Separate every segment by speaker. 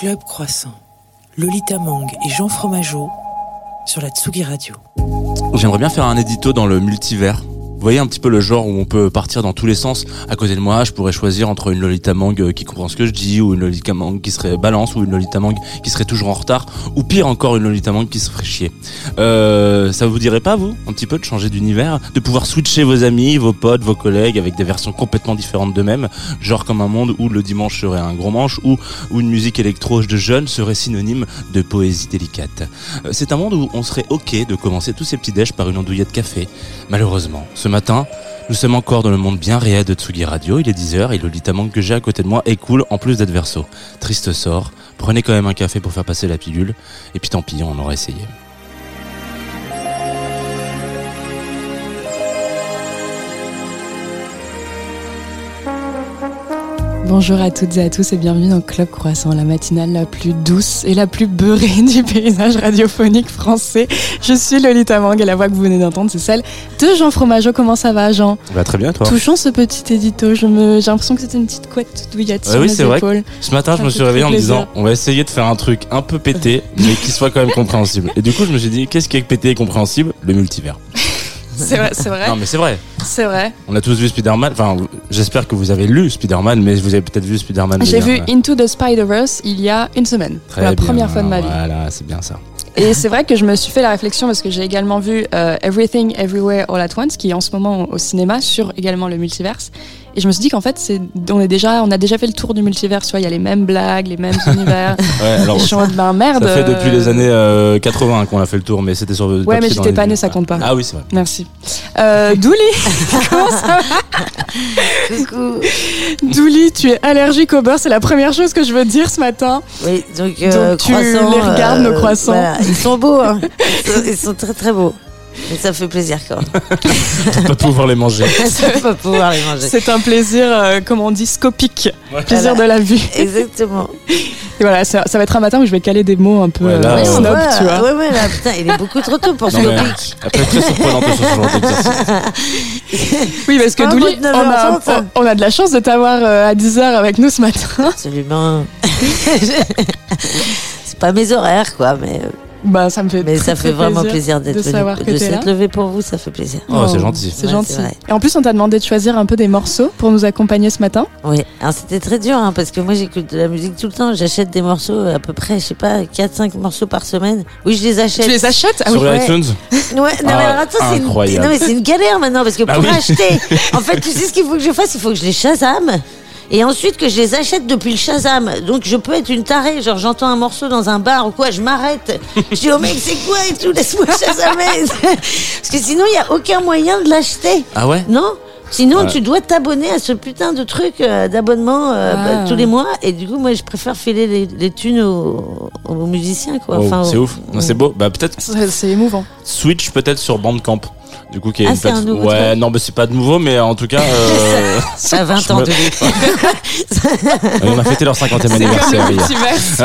Speaker 1: Club Croissant, Lolita Mang et Jean Fromageau sur la Tsugi Radio.
Speaker 2: J'aimerais bien faire un édito dans le multivers. Vous voyez un petit peu le genre où on peut partir dans tous les sens. À côté de moi, je pourrais choisir entre une Lolita Mang euh, qui comprend ce que je dis, ou une Lolita Mang qui serait balance, ou une Lolita Mang qui serait toujours en retard, ou pire encore une Lolita Mang qui se ferait chier. Euh, ça vous dirait pas, vous, un petit peu de changer d'univers, de pouvoir switcher vos amis, vos potes, vos collègues avec des versions complètement différentes d'eux-mêmes, genre comme un monde où le dimanche serait un gros manche, ou où une musique électro de jeunes serait synonyme de poésie délicate. Euh, C'est un monde où on serait ok de commencer tous ces petits déj par une andouillette café. Malheureusement, matin, nous sommes encore dans le monde bien réel de Tsugi Radio. Il est 10h et le Lolita Mang que j'ai à côté de moi est cool en plus d'être verso. Triste sort. Prenez quand même un café pour faire passer la pilule. Et puis tant pis, on aura essayé.
Speaker 3: Bonjour à toutes et à tous et bienvenue dans Club Croissant, la matinale la plus douce et la plus beurrée du paysage radiophonique français. Je suis Lolita Mang et la voix que vous venez d'entendre, c'est celle de Jean Fromageau. Comment ça va, Jean?
Speaker 2: Va très bien, toi.
Speaker 3: Touchons ce petit édito. Me, j'ai l'impression que c'était une petite couette douillette
Speaker 2: Ouais,
Speaker 3: sur
Speaker 2: oui,
Speaker 3: mes
Speaker 2: c'est vrai.
Speaker 3: épaules.
Speaker 2: Ce matin, je me suis réveillé en me disant, on va essayer de faire un truc un peu pété, mais qui soit quand même compréhensible. Et du coup, je me suis dit, qu'est-ce qui est pété et compréhensible? Le multivers.
Speaker 3: C'est vrai, c'est vrai,
Speaker 2: Non, mais c'est vrai.
Speaker 3: c'est vrai.
Speaker 2: On a tous vu Spider-Man. Enfin, j'espère que vous avez lu Spider-Man, mais vous avez peut-être vu Spider-Man.
Speaker 3: J'ai vu. Into the Spider-Verse il y a une semaine,
Speaker 2: Très
Speaker 3: pour la
Speaker 2: bien.
Speaker 3: première fois de ma vie.
Speaker 2: Voilà, c'est bien ça.
Speaker 3: Et c'est vrai que je me suis fait la réflexion parce que j'ai également vu euh, Everything Everywhere All at Once, qui est en ce moment au cinéma sur également le multiverse. Et je me suis dit qu'en fait, c'est, on est déjà, on a déjà fait le tour du multiverse. Tu vois, il y a les mêmes blagues, les mêmes univers.
Speaker 2: Ouais, alors,
Speaker 3: je suis en mode, ben merde.
Speaker 2: ça fait depuis
Speaker 3: euh,
Speaker 2: les années euh, 80 qu'on a fait le tour, mais c'était sur.
Speaker 3: Ouais,
Speaker 2: papier
Speaker 3: mais j'étais pas née, ça compte pas.
Speaker 2: Ah oui, c'est vrai.
Speaker 3: Merci. Euh, Douli, comment ça va Douli, tu es allergique au beurre, c'est la première chose que je veux dire ce matin.
Speaker 4: Oui, donc, euh,
Speaker 3: Donc tu les regardes, nos croissants.
Speaker 4: voilà, ils sont beaux, hein. ils, sont, ils sont très très beaux. Et ça fait plaisir quand même.
Speaker 2: De pas pouvoir les manger.
Speaker 4: va pouvoir les manger.
Speaker 3: C'est un plaisir, euh, comme on dit, scopique.
Speaker 2: Ouais.
Speaker 3: Plaisir
Speaker 4: Voilà.
Speaker 3: de la vue.
Speaker 4: Exactement.
Speaker 3: Et voilà, ça, ça va être un matin où je vais caler des mots un peu
Speaker 2: Ouais, là,
Speaker 3: euh, snob,
Speaker 4: Ouais,
Speaker 3: tu vois.
Speaker 4: Ouais, ouais, là, putain, il est beaucoup trop tôt pour
Speaker 2: mais-
Speaker 4: topic.
Speaker 2: Après, très surprenant ce genre d'exercice.
Speaker 3: Oui, parce que
Speaker 4: pas
Speaker 3: Douli, on a,
Speaker 4: 9h30,
Speaker 3: on a de la chance de t'avoir euh, à 10h avec nous ce matin.
Speaker 4: Absolument. C'est pas mes horaires, quoi, mais, euh,
Speaker 3: Bah, ça me fait
Speaker 4: mais
Speaker 3: très,
Speaker 4: ça fait vraiment
Speaker 3: plaisir.
Speaker 4: plaisir d'être
Speaker 3: de
Speaker 4: s'être levé pour vous, ça fait plaisir.
Speaker 2: Oh, c'est gentil.
Speaker 3: C'est
Speaker 4: Ouais,
Speaker 3: gentil. Et en plus, on t'a demandé de choisir un peu des morceaux pour nous accompagner ce matin.
Speaker 4: Oui, alors c'était très dur hein, parce que moi j'écoute de la musique tout le temps. J'achète des morceaux à peu près, je sais pas, 4-5 morceaux par semaine. Oui, je les achète.
Speaker 3: Tu les achètes Ah
Speaker 2: Sur
Speaker 3: oui.
Speaker 2: iTunes
Speaker 4: Ouais, non, mais
Speaker 2: Ah,
Speaker 4: alors attends, c'est une...
Speaker 2: incroyable.
Speaker 4: non, mais c'est une galère maintenant parce que
Speaker 2: Bah
Speaker 4: pour
Speaker 2: oui.
Speaker 4: acheter, en fait, tu sais ce qu'il faut que je fasse? Il faut que je les Shazam. Et ensuite que je les achète depuis le Shazam. Donc je peux être une tarée, genre j'entends un morceau dans un bar ou quoi, je m'arrête. Je dis au mec c'est quoi et tout, laisse-moi Shazamer. Parce que sinon il n'y a aucun moyen de l'acheter.
Speaker 2: Ah ouais?
Speaker 4: Non Sinon,
Speaker 2: Ouais.
Speaker 4: tu dois t'abonner à ce putain de truc euh, d'abonnement euh,
Speaker 3: Ah.
Speaker 4: bah, tous les mois. Et du coup, moi, je préfère filer les, les thunes aux, aux musiciens, quoi.
Speaker 2: Oh,
Speaker 4: Enfin,
Speaker 2: C'est
Speaker 4: aux-
Speaker 2: ouf. C'est beau. Bah, peut-être
Speaker 3: c'est émouvant.
Speaker 2: Switch peut-être sur Bandcamp. Du coup, qui est
Speaker 4: Ah,
Speaker 2: une
Speaker 4: un
Speaker 2: plate-
Speaker 4: nouveau
Speaker 2: Ouais,
Speaker 4: truc
Speaker 2: non, mais c'est pas de nouveau, mais en tout cas, euh,
Speaker 4: Ça a 20
Speaker 2: Je
Speaker 4: ans
Speaker 2: me-
Speaker 4: de vie.
Speaker 2: on a fêté leur 50e anniversaire
Speaker 3: multiverse.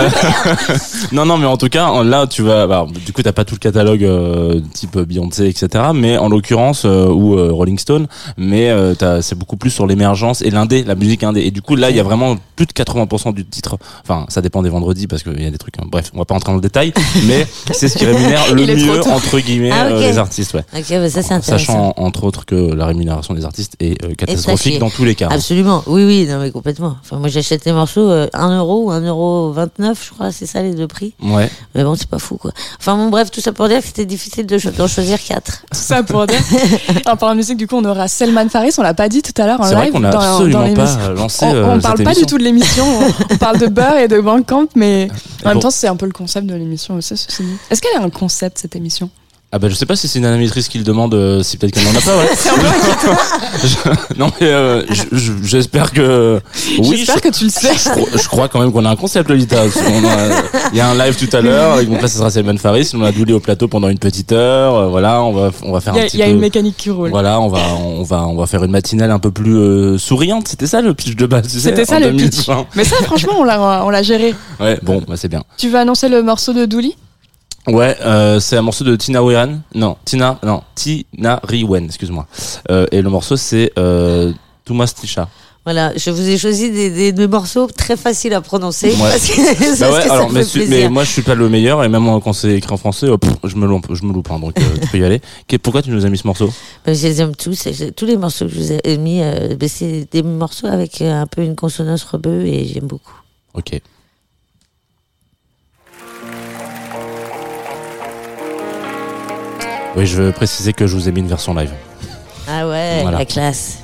Speaker 2: Non, non, mais en tout cas, là, tu vas. bah, du coup, t'as pas tout le catalogue euh, type Beyoncé, etc. Mais en l'occurrence, euh, ou euh, Rolling Stone, mais c'est beaucoup plus sur l'émergence et l'indé, la musique indé. Et du coup, là, il y a vraiment plus de 80% du titre. Enfin, ça dépend des vendredis parce qu'il y a des trucs. hein. Bref, on va pas entrer dans le détail, mais c'est ce qui rémunère le mieux entre guillemets
Speaker 4: Ah,
Speaker 2: les artistes. Ouais.
Speaker 4: Ok, bah, ça, c'est intéressant.
Speaker 2: Sachant entre autres que la rémunération des artistes est euh, catastrophique dans tous les cas.
Speaker 4: Absolument. Oui, oui, non, mais complètement. Enfin, moi, j'achète les morceaux euh, 1 euro ou 1 euro 29, je crois, c'est ça les deux prix.
Speaker 2: Ouais.
Speaker 4: Mais bon, c'est pas fou, quoi. Enfin, bon, bref, tout ça pour dire que c'était difficile de d'en choisir 4.
Speaker 3: Tout ça pour dire. En parlant de musique, du coup, on aura Selman Faris, on l'a pas dit tout à l'heure en
Speaker 2: C'est vrai
Speaker 3: live.
Speaker 2: qu'on a
Speaker 3: dans,
Speaker 2: absolument pas lancé.
Speaker 3: On,
Speaker 2: euh,
Speaker 3: on parle pas
Speaker 2: émission.
Speaker 3: du tout de l'émission, on, on parle de beurre et de Bandcamp, mais en même temps, c'est un peu le concept de l'émission aussi, ceci dit. Est-ce qu'elle a un concept, cette émission?
Speaker 2: Ah bah je sais pas si c'est une animatrice qui le demande, euh, si peut-être qu'elle n'en a pas. Ouais. Je- non mais euh, je- je- j'espère que oui.
Speaker 3: J'espère
Speaker 2: je,
Speaker 3: que tu le sais.
Speaker 2: je crois- je crois quand même qu'on a un concept Lolita. parce qu'on a- Il y a un live tout à l'heure. et Donc là, ce sera Selman Faris. On a doulé au plateau pendant une petite heure. euh, voilà, on va on va faire
Speaker 3: Il y
Speaker 2: un
Speaker 3: a,
Speaker 2: petit
Speaker 3: il y a
Speaker 2: peu.
Speaker 3: une mécanique qui roule.
Speaker 2: Voilà, on va on va on va faire une matinale un peu plus euh, souriante. C'était ça le pitch de base. tu sais,
Speaker 3: C'était ça
Speaker 2: en
Speaker 3: le pitch.
Speaker 2: 2020.
Speaker 3: Mais ça, franchement, on l'a, on l'a géré.
Speaker 2: Ouais, bon, bah c'est bien.
Speaker 3: Tu veux annoncer le morceau de Douli?
Speaker 2: Ouais, euh, c'est un morceau de Tina Wehan. Non, Tina, non, Tina Riwen, excuse-moi. Euh, et le morceau c'est euh, Tumastisha.
Speaker 5: Voilà, je vous ai choisi des, des, des morceaux très faciles à prononcer.
Speaker 2: Ouais.
Speaker 5: Parce que,
Speaker 2: Bah ouais,
Speaker 5: que ça
Speaker 2: alors, mais,
Speaker 5: fait
Speaker 2: moi je suis pas le meilleur et même quand c'est écrit en français, oh, pff, je me loupe, je me loupe, hein, donc euh, tu peux y aller. Pourquoi tu nous as mis ce morceau?
Speaker 5: Ben, je les aime tous. Tous les morceaux que je vous ai mis, euh, ben, c'est des morceaux avec euh, un peu une consonance rebeu et j'aime beaucoup.
Speaker 2: Ok. Oui, je veux préciser que je vous ai mis une version live.
Speaker 5: Ah ouais,
Speaker 2: Voilà.
Speaker 5: la classe.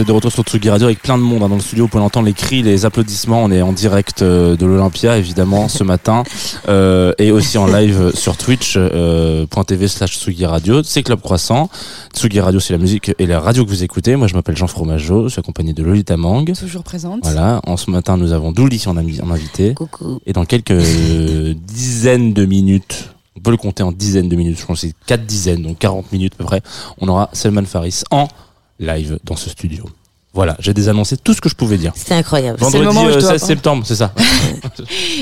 Speaker 2: Vous êtes de retour sur Tsugi Radio avec plein de monde hein, dans le studio. Vous pouvez entendre les cris, les applaudissements. On est en direct euh, de l'Olympia, évidemment, ce matin. Euh, et aussi en live sur Twitch, euh, slash Tsugi Radio. C'est Club Croissant. Tsugi Radio, c'est la musique et la radio que vous écoutez. Moi, je m'appelle Jean Fromageau. Je suis accompagné de Lolita Mang.
Speaker 3: Toujours présente.
Speaker 2: Voilà. En ce matin, nous avons Douli en, en invité.
Speaker 5: Coucou.
Speaker 2: Et dans quelques dizaines de minutes, on peut le compter en dizaines de minutes, je pense que c'est 4 dizaines, donc 40 minutes à peu près, on aura Selman Faris en live dans ce studio. Voilà, j'ai désannoncé tout ce que je pouvais dire.
Speaker 4: C'était incroyable.
Speaker 3: Le
Speaker 2: Vendredi
Speaker 3: moment où je
Speaker 2: euh,
Speaker 3: dois
Speaker 2: 16
Speaker 3: pas.
Speaker 2: septembre, c'est ça.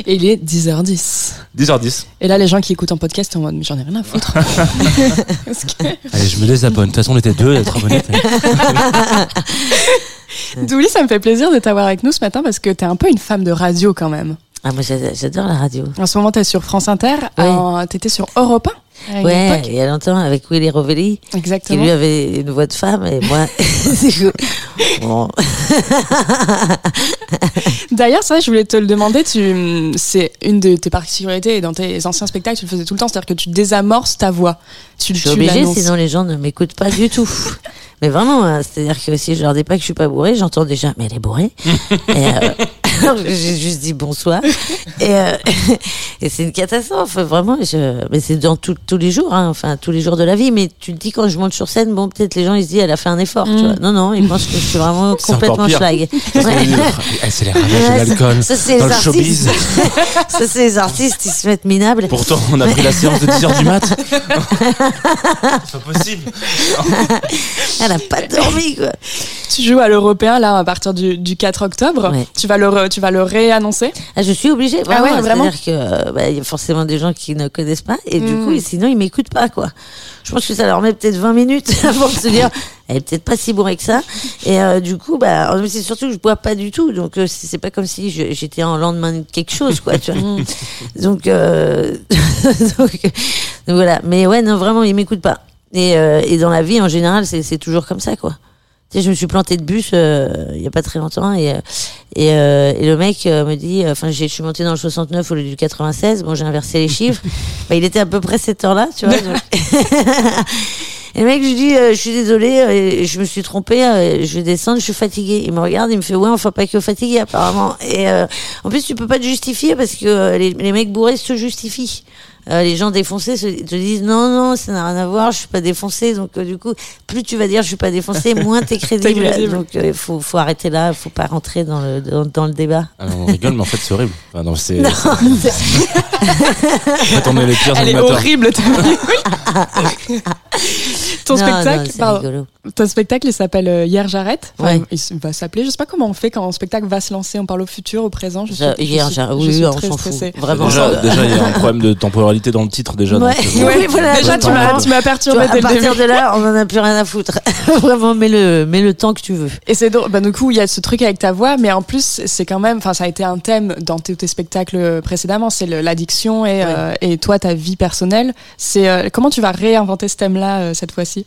Speaker 3: Et il est 10h10.
Speaker 2: 10h10.
Speaker 3: Et là, les gens qui écoutent en podcast, sont en mode, mais j'en ai rien à foutre. Parce que
Speaker 2: Allez, je me désabonne. De toute façon, on était deux à être abonnés.
Speaker 3: Douli, ça me fait plaisir de t'avoir avec nous ce matin parce que t'es un peu une femme de radio quand même.
Speaker 4: Ah, moi, j'adore j'adore la radio.
Speaker 3: En ce moment, t'es sur France Inter,
Speaker 4: Oui.
Speaker 3: en- t'étais sur Europe 1 à une
Speaker 4: Ouais, il y a longtemps, avec Willy Rovelli, qui
Speaker 3: Exactement.
Speaker 4: lui avait une voix de femme, et moi. Bon.
Speaker 3: D'ailleurs, ça, je voulais te le demander. Tu, c'est une de tes particularités et dans tes anciens spectacles, tu le faisais tout le temps, c'est-à-dire que tu désamorces ta voix. Tu,
Speaker 4: Je suis obligée, sinon les gens ne m'écoutent pas du tout. Mais vraiment, hein, c'est-à-dire que si je leur dis pas que je suis pas bourrée, j'entends déjà, mais elle est bourrée. et euh, j'ai juste dit bonsoir. Et, euh, et c'est une catastrophe, vraiment. Je, mais c'est dans tout- tous les jours, hein, enfin tous les jours de la vie. Mais tu te dis quand je monte sur scène, bon, peut-être les gens ils se disent, elle a fait un effort. Tu
Speaker 3: Mm.
Speaker 4: vois. Non, non, ils pensent que je suis vraiment complètement schlag. Ouais.
Speaker 2: c'est les ravages
Speaker 4: Ouais,
Speaker 2: de l'alcool.
Speaker 4: ça, c'est
Speaker 2: Dans
Speaker 4: les
Speaker 2: le showbiz.
Speaker 4: artistes. Ça, c'est les artistes, ils se mettent minables.
Speaker 2: Pourtant, on a pris la séance de 10h du mat. c'est pas possible.
Speaker 4: Elle a pas dormi, quoi.
Speaker 3: Tu joues à l'Européen là à partir du, du 4 octobre.
Speaker 4: Ouais.
Speaker 3: Tu vas le, tu vas le réannoncer.
Speaker 4: Ah, je suis obligée, vraiment.
Speaker 3: ouais, vraiment
Speaker 4: C'est-à-dire que euh, bah, y a forcément des gens qui ne connaissent pas et du
Speaker 3: Mm.
Speaker 4: coup, sinon ils m'écoutent pas quoi. Je pense que ça leur met peut-être 20 minutes avant de se dire, elle est peut-être pas si bourrée que ça. Et euh, du coup, bah, c'est surtout que je bois pas du tout, donc euh, c'est pas comme si j'étais en lendemain de quelque chose quoi. Tu vois. donc, euh, donc, donc voilà. Mais ouais, non, vraiment, ils m'écoutent pas. Et, euh, et dans la vie en général, c'est c'est toujours comme ça quoi. Tu sais, je me suis plantée de bus euh, il y a pas très longtemps et euh, et, euh, et le mec euh, me dit, euh, enfin, j'ai- je suis montée dans le 69 au lieu du 96. Bon, j'ai inversé les chiffres. Bah, il était à peu près cette heure-là, tu vois. donc- et le mec, je lui dis, euh, je suis désolée, euh, je me suis trompée, euh, je vais descendre, je suis fatiguée. Il me regarde, il me fait, ouais, enfin pas que fatiguée apparemment. Et euh, en plus, tu peux pas te justifier parce que les, les mecs bourrés se justifient. Euh, les gens défoncés se, te disent non non ça n'a rien à voir je suis pas défoncé donc euh, du coup plus tu vas dire je suis pas défoncé moins t'es crédible,
Speaker 3: crédible.
Speaker 4: donc il faut faut arrêter là faut pas rentrer dans le dans, dans le débat
Speaker 2: Ah, on rigole, mais en fait, c'est horrible. Enfin, non, c'est,
Speaker 4: non, c'est-
Speaker 2: en fait, on est les pires
Speaker 3: Elle est
Speaker 2: animateurs.
Speaker 3: horrible. ton
Speaker 4: non,
Speaker 3: spectacle,
Speaker 4: non,
Speaker 3: pardon. ton spectacle, il s'appelle euh, Hier j'arrête. Enfin,
Speaker 4: Ouais.
Speaker 3: Il va s'appeler. Je sais pas comment on fait quand un spectacle va se lancer. On parle au futur, au présent. Je je
Speaker 4: hier,
Speaker 3: suis- je
Speaker 4: oui,
Speaker 3: suis
Speaker 4: on s'en fout. Vraiment.
Speaker 2: Déjà, déjà, il y a un problème de temporalité dans le titre, déjà.
Speaker 4: Ouais.
Speaker 2: donc, euh,
Speaker 4: Ouais, voilà,
Speaker 3: Déjà, tu m'as, tu m'as
Speaker 4: Tu
Speaker 3: perturbé
Speaker 4: à partir
Speaker 3: début.
Speaker 4: de là, on en a plus rien à foutre. Vraiment, mets le, mets le temps que tu veux.
Speaker 3: Et c'est drôle. Bah, du coup, il y a ce truc avec ta voix, mais en plus, c'est quand même, enfin, ça a été un thème dans tes, tes spectacles précédemment. C'est l'addiction et, euh, et toi, ta vie personnelle. C'est euh, comment tu vas réinventer ce thème-là euh, cette fois-ci?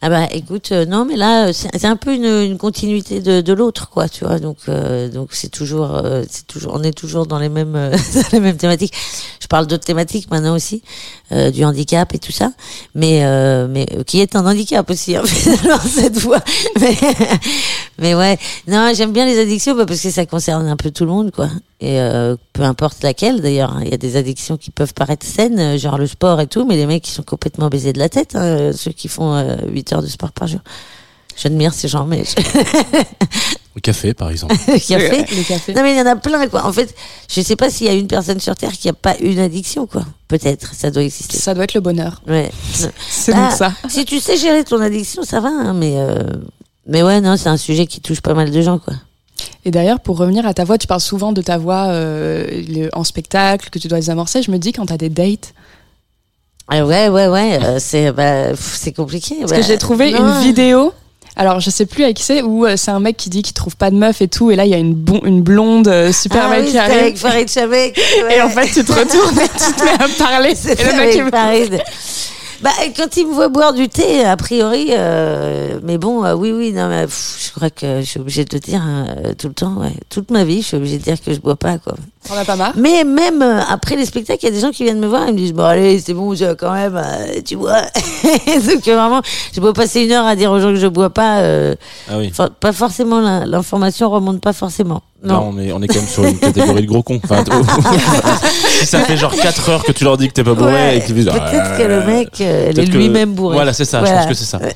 Speaker 4: Ah bah écoute, euh, non mais là euh, c'est un peu une, continuité de, de l'autre quoi, tu vois. Donc euh, donc c'est toujours c'est toujours on est toujours dans les mêmes les mêmes thématiques. Je parle d'autres thématiques maintenant aussi, du handicap et tout ça, mais mais qui est un handicap aussi hein, finalement cette fois. Mais, mais ouais, non j'aime bien les addictions bah, parce que ça concerne un peu tout le monde quoi. Et peu importe laquelle d'ailleurs, hein. il y a des addictions qui peuvent paraître saines, genre le sport et tout, mais les mecs qui sont complètement baisés de la tête, hein, ceux qui font euh, 8 heures de sport par jour. J'admire ces gens, mais
Speaker 2: Le café, par exemple.
Speaker 4: a fait.
Speaker 3: le café
Speaker 4: Non mais il y en a plein quoi. En fait, je sais pas s'il y a une personne sur terre qui a pas une addiction quoi. Peut-être, ça doit exister.
Speaker 3: Ça doit être le bonheur.
Speaker 4: Ouais.
Speaker 3: C'est
Speaker 4: Ah,
Speaker 3: donc ça.
Speaker 4: Si tu sais gérer ton addiction, ça va, hein, mais euh, mais ouais non, c'est un sujet qui touche pas mal de gens quoi.
Speaker 3: Et d'ailleurs, pour revenir à ta voix, tu parles souvent de ta voix euh, le- en spectacle, que tu dois désamorcer. Je me dis, quand tu as des dates,
Speaker 4: Ah ouais ouais ouais, euh, c'est bah, c'est compliqué.
Speaker 3: parce
Speaker 4: bah,
Speaker 3: que j'ai trouvé
Speaker 4: non.
Speaker 3: une vidéo. Alors, je sais plus avec qui c'est, où euh, c'est un mec qui dit qu'il trouve pas de meuf et tout, et là, il y a une, bon- une blonde euh, super
Speaker 4: ah,
Speaker 3: belle
Speaker 4: oui,
Speaker 3: qui arrive.
Speaker 4: avec Farid Chabek.
Speaker 3: Et
Speaker 4: ouais.
Speaker 3: en fait, tu te retournes et tu te mets à parler.
Speaker 4: C'était
Speaker 3: le mec,
Speaker 4: avec Farid. Bah, quand il me voit boire du thé, a priori, euh, mais bon, euh, oui, oui, non, mais pff, je crois que je suis obligée de le dire hein, euh, tout le temps, ouais. Toute ma vie, je suis obligée de dire que je bois pas, quoi.
Speaker 3: T'en as pas marre?
Speaker 4: Mais même euh, après les spectacles, il y a des gens qui viennent me voir et me disent, bon, allez, c'est bon, je- quand même, euh, tu bois. Donc, vraiment, je peux passer une heure à dire aux gens que je bois pas, euh,
Speaker 2: Ah oui.
Speaker 4: for- pas forcément, l'information remonte pas forcément.
Speaker 2: Là,
Speaker 4: Non.
Speaker 2: on est, on est quand même sur une catégorie de gros cons. Enfin, si ça fait genre 4 heures que tu leur dis que t'es pas bourré
Speaker 4: Ouais,
Speaker 2: et qu'ils disent.
Speaker 4: Peut-être
Speaker 2: ah,
Speaker 4: que le mec, euh, il est lui-même bourré.
Speaker 2: Voilà, c'est ça, je pense que c'est ça.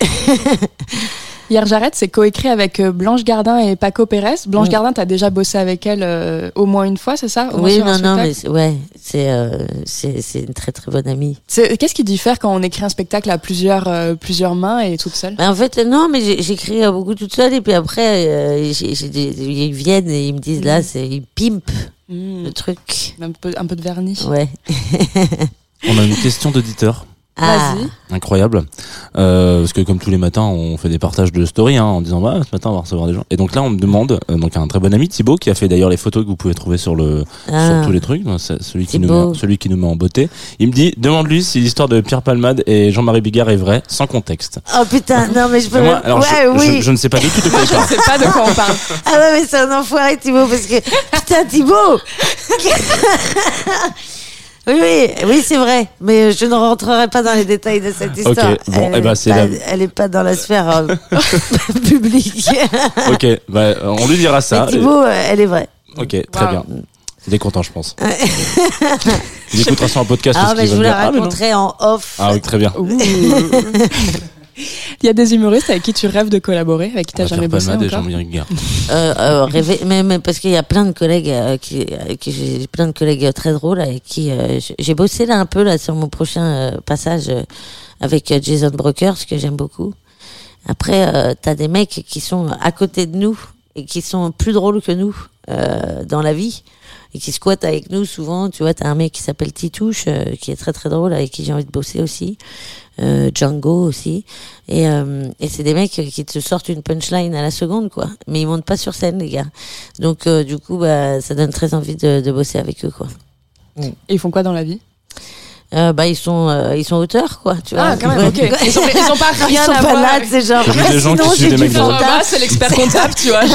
Speaker 3: Hier j'arrête, c'est coécrit avec euh, Blanche Gardin et Paco Pérez. Blanche
Speaker 4: Ouais.
Speaker 3: Gardin, t'as déjà bossé avec elle euh, au moins une fois, c'est ça? Au
Speaker 4: Oui, non, non, mais c'est- ouais, c'est euh, c'est c'est une très très bonne amie.
Speaker 3: Qu'est-ce qui diffère quand on écrit un spectacle à plusieurs, euh, plusieurs mains et toute seule?
Speaker 4: Bah, en fait, non, mais j'écris beaucoup toute seule et puis après, euh, j'ai- ils viennent et ils me disent là, c'est ils pimpent
Speaker 3: Hmm,
Speaker 4: le truc.
Speaker 3: un, peu, un peu de vernis.
Speaker 4: Ouais.
Speaker 2: On a une question d'auditeur.
Speaker 4: Ah.
Speaker 3: Vas-y.
Speaker 2: Incroyable. Euh, parce que comme tous les matins, on fait des partages de story hein, en disant bah, ce matin on va recevoir des gens. Et donc là, on me demande, euh, donc un très bon ami Thibaut qui a fait d'ailleurs les photos que vous pouvez trouver sur le
Speaker 4: Ah.
Speaker 2: sur tous les trucs, celui qui nous met, celui qui nous met en beauté. Il me dit demande-lui si l'histoire de Pierre Palmade et Jean-Marie Bigard est vraie, sans contexte.
Speaker 4: Oh putain, non mais je peux
Speaker 2: moi, alors
Speaker 4: Ouais,
Speaker 2: je, je-
Speaker 4: oui.
Speaker 2: je ne sais pas du tout de quoi
Speaker 3: Je
Speaker 2: parle.
Speaker 3: sais pas de quoi on parle.
Speaker 4: Ah ouais, mais c'est un enfoiré, Thibaut, parce que. Putain, Thibaut Oui, oui, oui, c'est vrai. Mais je ne rentrerai pas dans les détails de cette histoire.
Speaker 2: bon,
Speaker 4: elle,
Speaker 2: eh ben,
Speaker 4: est
Speaker 2: c'est
Speaker 4: pas,
Speaker 2: la-
Speaker 4: elle est pas dans la sphère euh, publique.
Speaker 2: ok, bah, on lui dira ça.
Speaker 4: Mais Thibaut, euh, elle est vraie.
Speaker 2: Ok, très
Speaker 3: Wow.
Speaker 2: bien. Il est content, je pense. il écoutera ça en podcast.
Speaker 4: Ah,
Speaker 2: parce
Speaker 4: mais je vous la
Speaker 2: ah,
Speaker 4: raconterai en off.
Speaker 2: Ah oui, très bien.
Speaker 3: Il y a des humoristes avec qui tu rêves de collaborer, avec qui t'as
Speaker 2: va
Speaker 3: jamais bossé encore
Speaker 2: Jean-Marie Bigard.
Speaker 4: Euh, euh, rêver, mais, mais parce qu'il y a plein de collègues euh, qui, j'ai plein de collègues euh, très drôles avec qui euh, j'ai- bossé là un peu là sur mon prochain euh, passage euh, avec euh, Jason Brokers que j'aime beaucoup. Après, euh, t'as des mecs qui sont à côté de nous et qui sont plus drôles que nous euh, dans la vie et qui squattent avec nous souvent. Tu vois, t'as un mec qui s'appelle Titouche euh, qui est très très drôle avec qui j'ai envie de bosser aussi. Euh, Django aussi. Et, euh, et c'est des mecs qui te sortent une punchline à la seconde, quoi. Mais ils montent pas sur scène, les gars. Donc, euh, du coup, bah, ça donne très envie de, de bosser avec eux, quoi.
Speaker 3: Et ils font quoi dans la vie?
Speaker 4: Euh, bah, ils sont, euh, ils sont auteurs, quoi. Tu vois.
Speaker 3: Ah, quand même, ok.
Speaker 4: Ouais.
Speaker 3: Ils ont, ils ont pas
Speaker 4: Ils
Speaker 3: rien
Speaker 4: sont
Speaker 3: à
Speaker 4: pas
Speaker 3: voir.
Speaker 4: là,
Speaker 3: avec-
Speaker 4: c'est genre.
Speaker 2: Des gens
Speaker 4: sinon,
Speaker 2: qui
Speaker 4: j'ai du
Speaker 3: c'est l'expert comptable, tu vois.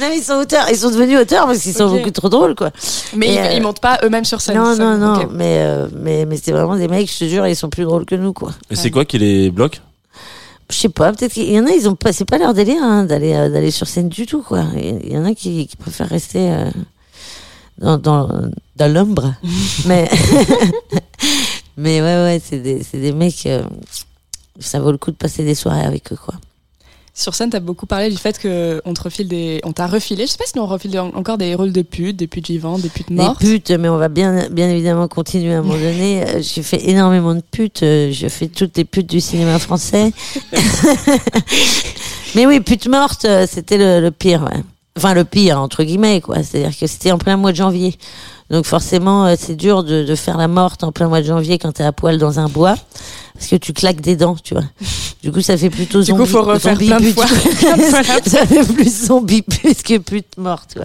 Speaker 4: Non, mais ils sont auteurs. Ils sont devenus auteurs parce qu'ils sont beaucoup trop drôles, quoi.
Speaker 3: Mais ils,
Speaker 4: euh,
Speaker 3: ils montent pas eux-mêmes sur scène.
Speaker 4: non, non, non. Mais, euh, mais, mais c'est vraiment des mecs, je te jure, ils sont plus drôles que nous, quoi.
Speaker 2: Et c'est quoi qui les bloque?
Speaker 4: Je sais pas, peut-être qu'il y en a, ils ont pas, c'est pas leur délire hein, d'aller euh, d'aller sur scène du tout quoi. Il y en a qui, qui préfèrent rester euh, dans dans, dans l'ombre. mais mais ouais ouais, c'est des des mecs. euh, ça vaut le coup de passer des soirées avec eux quoi.
Speaker 3: Sur scène, t'as beaucoup parlé du fait que on te refile des, on t'a refilé. Je sais pas si on refile des- encore des rôles de putes, des putes vivantes, des putes
Speaker 4: Des
Speaker 3: mortes.
Speaker 4: putes, mais on va bien bien évidemment continuer à un moment donné. Euh, J'ai fait énormément de putes. euh, Je fais toutes les putes du cinéma français. mais oui, pute morte, euh, c'était le, le pire. ouais. Enfin le pire entre guillemets quoi. C'est-à-dire que c'était en plein mois de janvier. Donc forcément, euh, c'est dur de, de faire la morte en plein mois de janvier quand t'es à poil dans un bois, parce que tu claques des dents, tu vois. Du coup, ça fait plutôt
Speaker 3: Du
Speaker 4: zombie.
Speaker 3: coup, faut refaire plein de fois.
Speaker 4: Ça fait plus zombie pute que pute morte, quoi.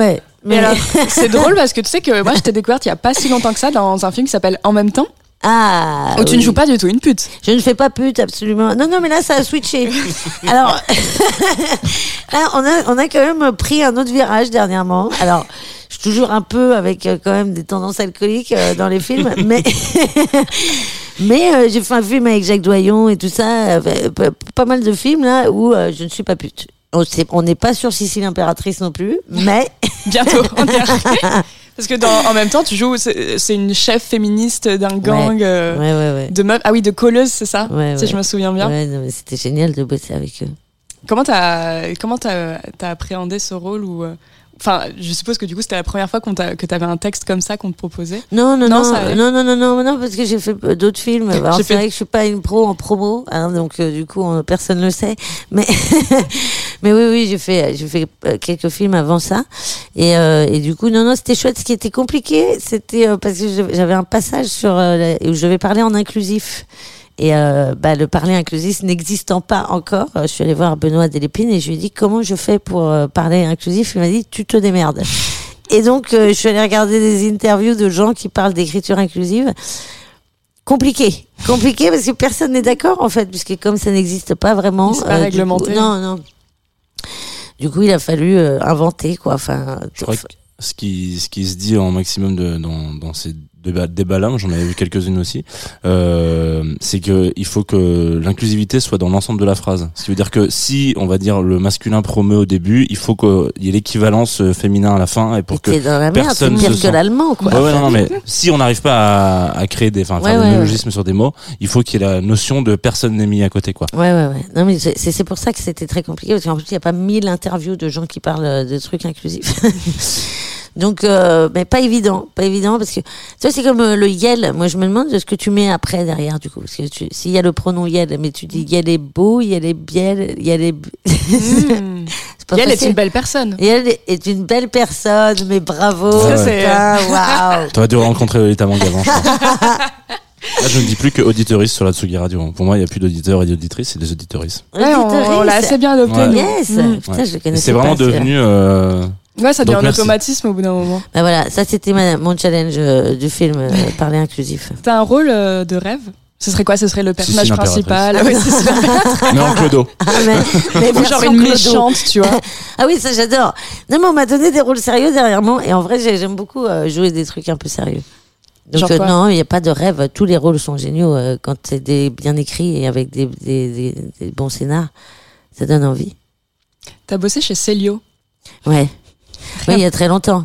Speaker 4: Ouais.
Speaker 3: Mais alors, c'est drôle parce que tu sais que moi, je t'ai découverte il y a pas si longtemps que ça dans un film qui s'appelle En même temps,
Speaker 4: ah,
Speaker 3: où tu
Speaker 4: oui.
Speaker 3: ne joues pas du tout une pute.
Speaker 4: Je ne fais pas pute, absolument. Non, non, mais là, ça a switché. Alors, là, on a, on a quand même pris un autre virage dernièrement. Alors, je suis toujours un peu avec euh, quand même des tendances alcooliques euh, dans les films, mais mais euh, j'ai fait un film avec Jacques Doyon et tout ça, p- pas mal de films là où je ne suis pas pute. On n'est pas sur Sicile impératrice non plus, mais
Speaker 3: Bientôt, on. Parce que dans, en même temps, tu joues, c'est une chef féministe d'un gang euh,
Speaker 4: ouais, ouais, ouais.
Speaker 3: de meufs. Ah oui, de colleuses, c'est ça?
Speaker 4: Ouais,
Speaker 3: Si je me souviens bien.
Speaker 4: Ouais, non, mais c'était génial de bosser avec eux.
Speaker 3: Comment t'as comment t'as as appréhendé ce rôle ou euh, Enfin, je suppose que du coup, c'était la première fois qu'on que t'avais un texte comme ça qu'on te proposait.
Speaker 4: Non, non,
Speaker 3: Non,
Speaker 4: non,
Speaker 3: ça
Speaker 4: non, non, non, non, non, parce que j'ai fait euh, d'autres films. Alors, c'est
Speaker 3: fait-
Speaker 4: vrai que je suis pas une pro en promo, hein, donc euh, du coup, on- personne le sait. Mais, mais oui, oui, j'ai fait, j'ai fait euh, quelques films avant ça, et, euh, et du coup, non, non, c'était chouette. Ce qui était compliqué, c'était euh, parce que j'avais un passage sur euh, où je devais parler en inclusif. Et euh, bah, le parler inclusif n'existant pas encore, euh, je suis allée voir Benoît Delépine et je lui ai dit comment je fais pour euh, parler inclusif? Il m'a dit tu te démerdes. Et donc euh, je suis allée regarder des interviews de gens qui parlent d'écriture inclusive. Compliqué, compliqué parce que personne n'est d'accord en fait, puisque comme ça n'existe pas vraiment.
Speaker 3: C'est pas
Speaker 4: du
Speaker 3: réglementé.
Speaker 4: coup- non, non. Du coup, il a fallu euh, inventer quoi. Enfin,
Speaker 2: Je crois que ce qui, ce qui se dit en maximum de, dans, dans ces des balins, j'en avais vu quelques-unes aussi. Euh, c'est que il faut que l'inclusivité soit dans l'ensemble de la phrase. Ce qui veut dire que si on va dire le masculin promeut au début, il faut qu'il y ait l'équivalence euh, féminin à la fin et pour
Speaker 4: Et
Speaker 2: que
Speaker 4: dans la merde,
Speaker 2: personne
Speaker 4: pire
Speaker 2: se
Speaker 4: que l'allemand, quoi.
Speaker 2: Ouais, ouais, non, non, mais si on n'arrive pas à, à créer des, enfin,
Speaker 4: Ouais,
Speaker 2: faire des néologismes sur des mots, il faut qu'il y ait la notion de personne n'est mis à côté, quoi.
Speaker 4: Ouais, ouais, ouais. Non, mais c'est c'est pour ça que c'était très compliqué, parce qu'en plus, il n'y a pas mille interviews de gens qui parlent euh, de trucs inclusifs. Donc, euh, mais pas évident, pas évident, parce que, tu vois, c'est comme euh, le yel. Moi, je me demande de ce que tu mets après, derrière, du coup. Parce que s'il y a le pronom yel, mais tu dis yel est beau, yel est biel, yel est...
Speaker 3: Yel est une belle personne.
Speaker 4: Yel est une belle personne, mais bravo.
Speaker 2: Ça,
Speaker 3: c'est-
Speaker 4: putain, waouh.
Speaker 2: T'aurais dû rencontrer Lolita Mang avant, je pense. Là, je ne dis plus que auditeuriste sur la Tsugi Radio. Pour moi, il n'y a plus d'auditeurs et d'auditrices, c'est des auditeuristes.
Speaker 3: Ouais, on, on l'a assez bien adopté.
Speaker 2: Ouais.
Speaker 4: Yes. Putain,
Speaker 2: Ouais.
Speaker 4: je le
Speaker 2: Et
Speaker 4: connaissais
Speaker 2: c'est vraiment
Speaker 4: pas,
Speaker 2: devenu, euh,
Speaker 3: Ouais, ça
Speaker 2: Donc,
Speaker 3: devient un
Speaker 2: merci.
Speaker 3: automatisme au bout d'un moment.
Speaker 4: Ben voilà, ça c'était ma- mon challenge euh, du film euh, Parler inclusif.
Speaker 3: T'as un rôle euh, de rêve? Ce serait quoi? Ce serait le personnage principal? Ouais, c'est ça.
Speaker 2: mais en clodo.
Speaker 4: Ah, mais, mais
Speaker 3: Ou genre
Speaker 4: version
Speaker 3: une
Speaker 4: Clodo.
Speaker 3: méchante, tu vois.
Speaker 4: Ah oui, ça j'adore. Non mais on m'a donné des rôles sérieux dernièrement et en vrai j'ai- j'aime beaucoup euh, jouer des trucs un peu sérieux. Donc euh,
Speaker 3: quoi?
Speaker 4: non, il n'y a pas de rêve. Tous les rôles sont géniaux euh, quand c'est des, bien écrit et avec des, des, des, des bons scénars. Ça donne envie.
Speaker 3: T'as bossé chez Célio?
Speaker 4: Ouais. Oui, il y a très longtemps.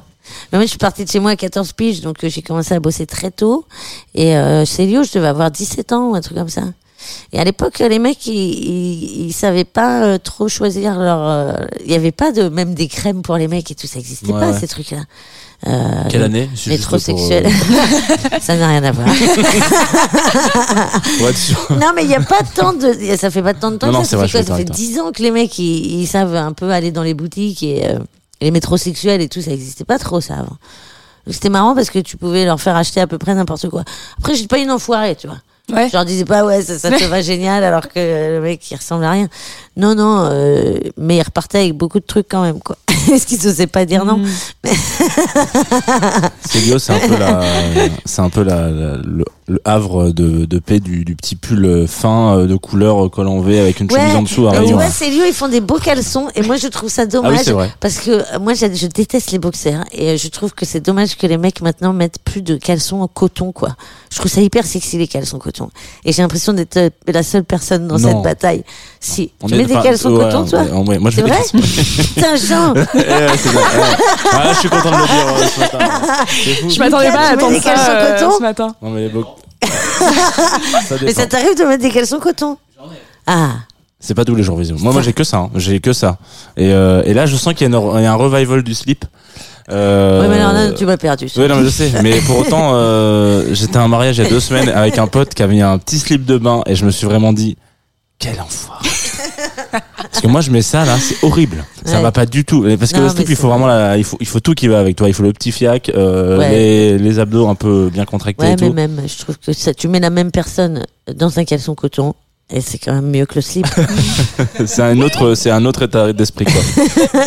Speaker 4: Mais moi, je suis partie de chez moi à 14 piges, donc euh, j'ai commencé à bosser très tôt. Et euh, chez Lio, je devais avoir 17 ans ou un truc comme ça. Et à l'époque, les mecs, ils, ils, ils savaient pas euh, trop choisir leur. euh, Il y avait pas de même des crèmes pour les mecs et tout, ça existait
Speaker 2: Ouais,
Speaker 4: pas
Speaker 2: ouais.
Speaker 4: ces trucs-là. Euh,
Speaker 2: Quelle année?
Speaker 4: Métrosexuel. ça n'a rien à voir. non, mais il n'y a pas tant de. Ça fait pas tant de temps
Speaker 2: Non,
Speaker 4: que
Speaker 2: non,
Speaker 4: ça.
Speaker 2: vrai,
Speaker 4: quoi? Ça fait
Speaker 2: avec
Speaker 4: 10 ans que les mecs, ils, ils savent un peu aller dans les boutiques et les métrosexuels et tout, ça n'existait pas trop ça avant. C'était marrant parce que tu pouvais leur faire acheter à peu près n'importe quoi. Après, j'étais pas une enfoirée, tu vois.
Speaker 3: Ouais.
Speaker 4: Je leur disais pas, ouais, ça, ça te va génial, alors que le mec, il ressemble à rien. Non, non, euh, mais il repartait avec beaucoup de trucs quand même, quoi. Est-ce qu'il se sait pas dire non
Speaker 3: Mm.
Speaker 2: Célio, c'est un peu la, c'est un peu la, la- le, le havre de, de paix du, du petit pull fin euh, de couleur col en V avec une chemise en dessous à rayons.
Speaker 4: vois, c'est lui, ils font des beaux caleçons, et moi, je trouve ça
Speaker 2: Ah
Speaker 4: dommage.
Speaker 2: oui.
Speaker 4: Parce que euh, moi, je, je déteste les boxers et euh, je trouve que c'est dommage que les mecs maintenant mettent plus de caleçons en coton, quoi. Je trouve ça hyper sexy les caleçons coton. Et j'ai l'impression d'être euh, la seule personne dans
Speaker 2: Non.
Speaker 4: cette bataille. Si.
Speaker 2: On
Speaker 4: tu
Speaker 2: est-
Speaker 4: mets des caleçons
Speaker 2: ouais,
Speaker 4: coton, toi
Speaker 2: ouais, ouais, moi, je
Speaker 4: vrai. Putain, Jean.
Speaker 2: Ah, je suis content de le dire euh, ce matin.
Speaker 3: Je m'attendais pas à attendre
Speaker 4: des
Speaker 3: ça
Speaker 4: caleçons
Speaker 3: euh,
Speaker 4: coton
Speaker 3: ce matin.
Speaker 2: Non, mais les ça
Speaker 4: Mais ça t'arrive de mettre des caleçons coton Ah.
Speaker 2: C'est pas tous les jours visio. Moi, moi, j'ai que ça. hein. J'ai que ça. Et, euh, et là, je sens qu'il y, a une- il y a un revival du slip. Euh,
Speaker 4: Ouais, mais alors là, tu m'as perdu.
Speaker 2: Ouais, non, mais je sais. Mais pour autant, euh, j'étais à un mariage il y a deux semaines avec un pote qui avait mis un petit slip de bain et je me suis vraiment dit, quel enfoiré. Parce que moi, je mets ça là, c'est horrible. Ça va pas du tout. Parce que
Speaker 4: Non,
Speaker 2: le slip, il faut vraiment la, il faut, il faut tout qui va avec toi. Il faut le petit fiac, euh,
Speaker 4: Ouais.
Speaker 2: les, les abdos un peu bien contractés
Speaker 4: Ouais,
Speaker 2: et
Speaker 4: mais
Speaker 2: tout.
Speaker 4: même, je trouve que ça, tu mets la même personne dans un caleçon coton. Et c'est quand même mieux que le slip.
Speaker 2: C'est un autre, c'est un autre état d'esprit, quoi.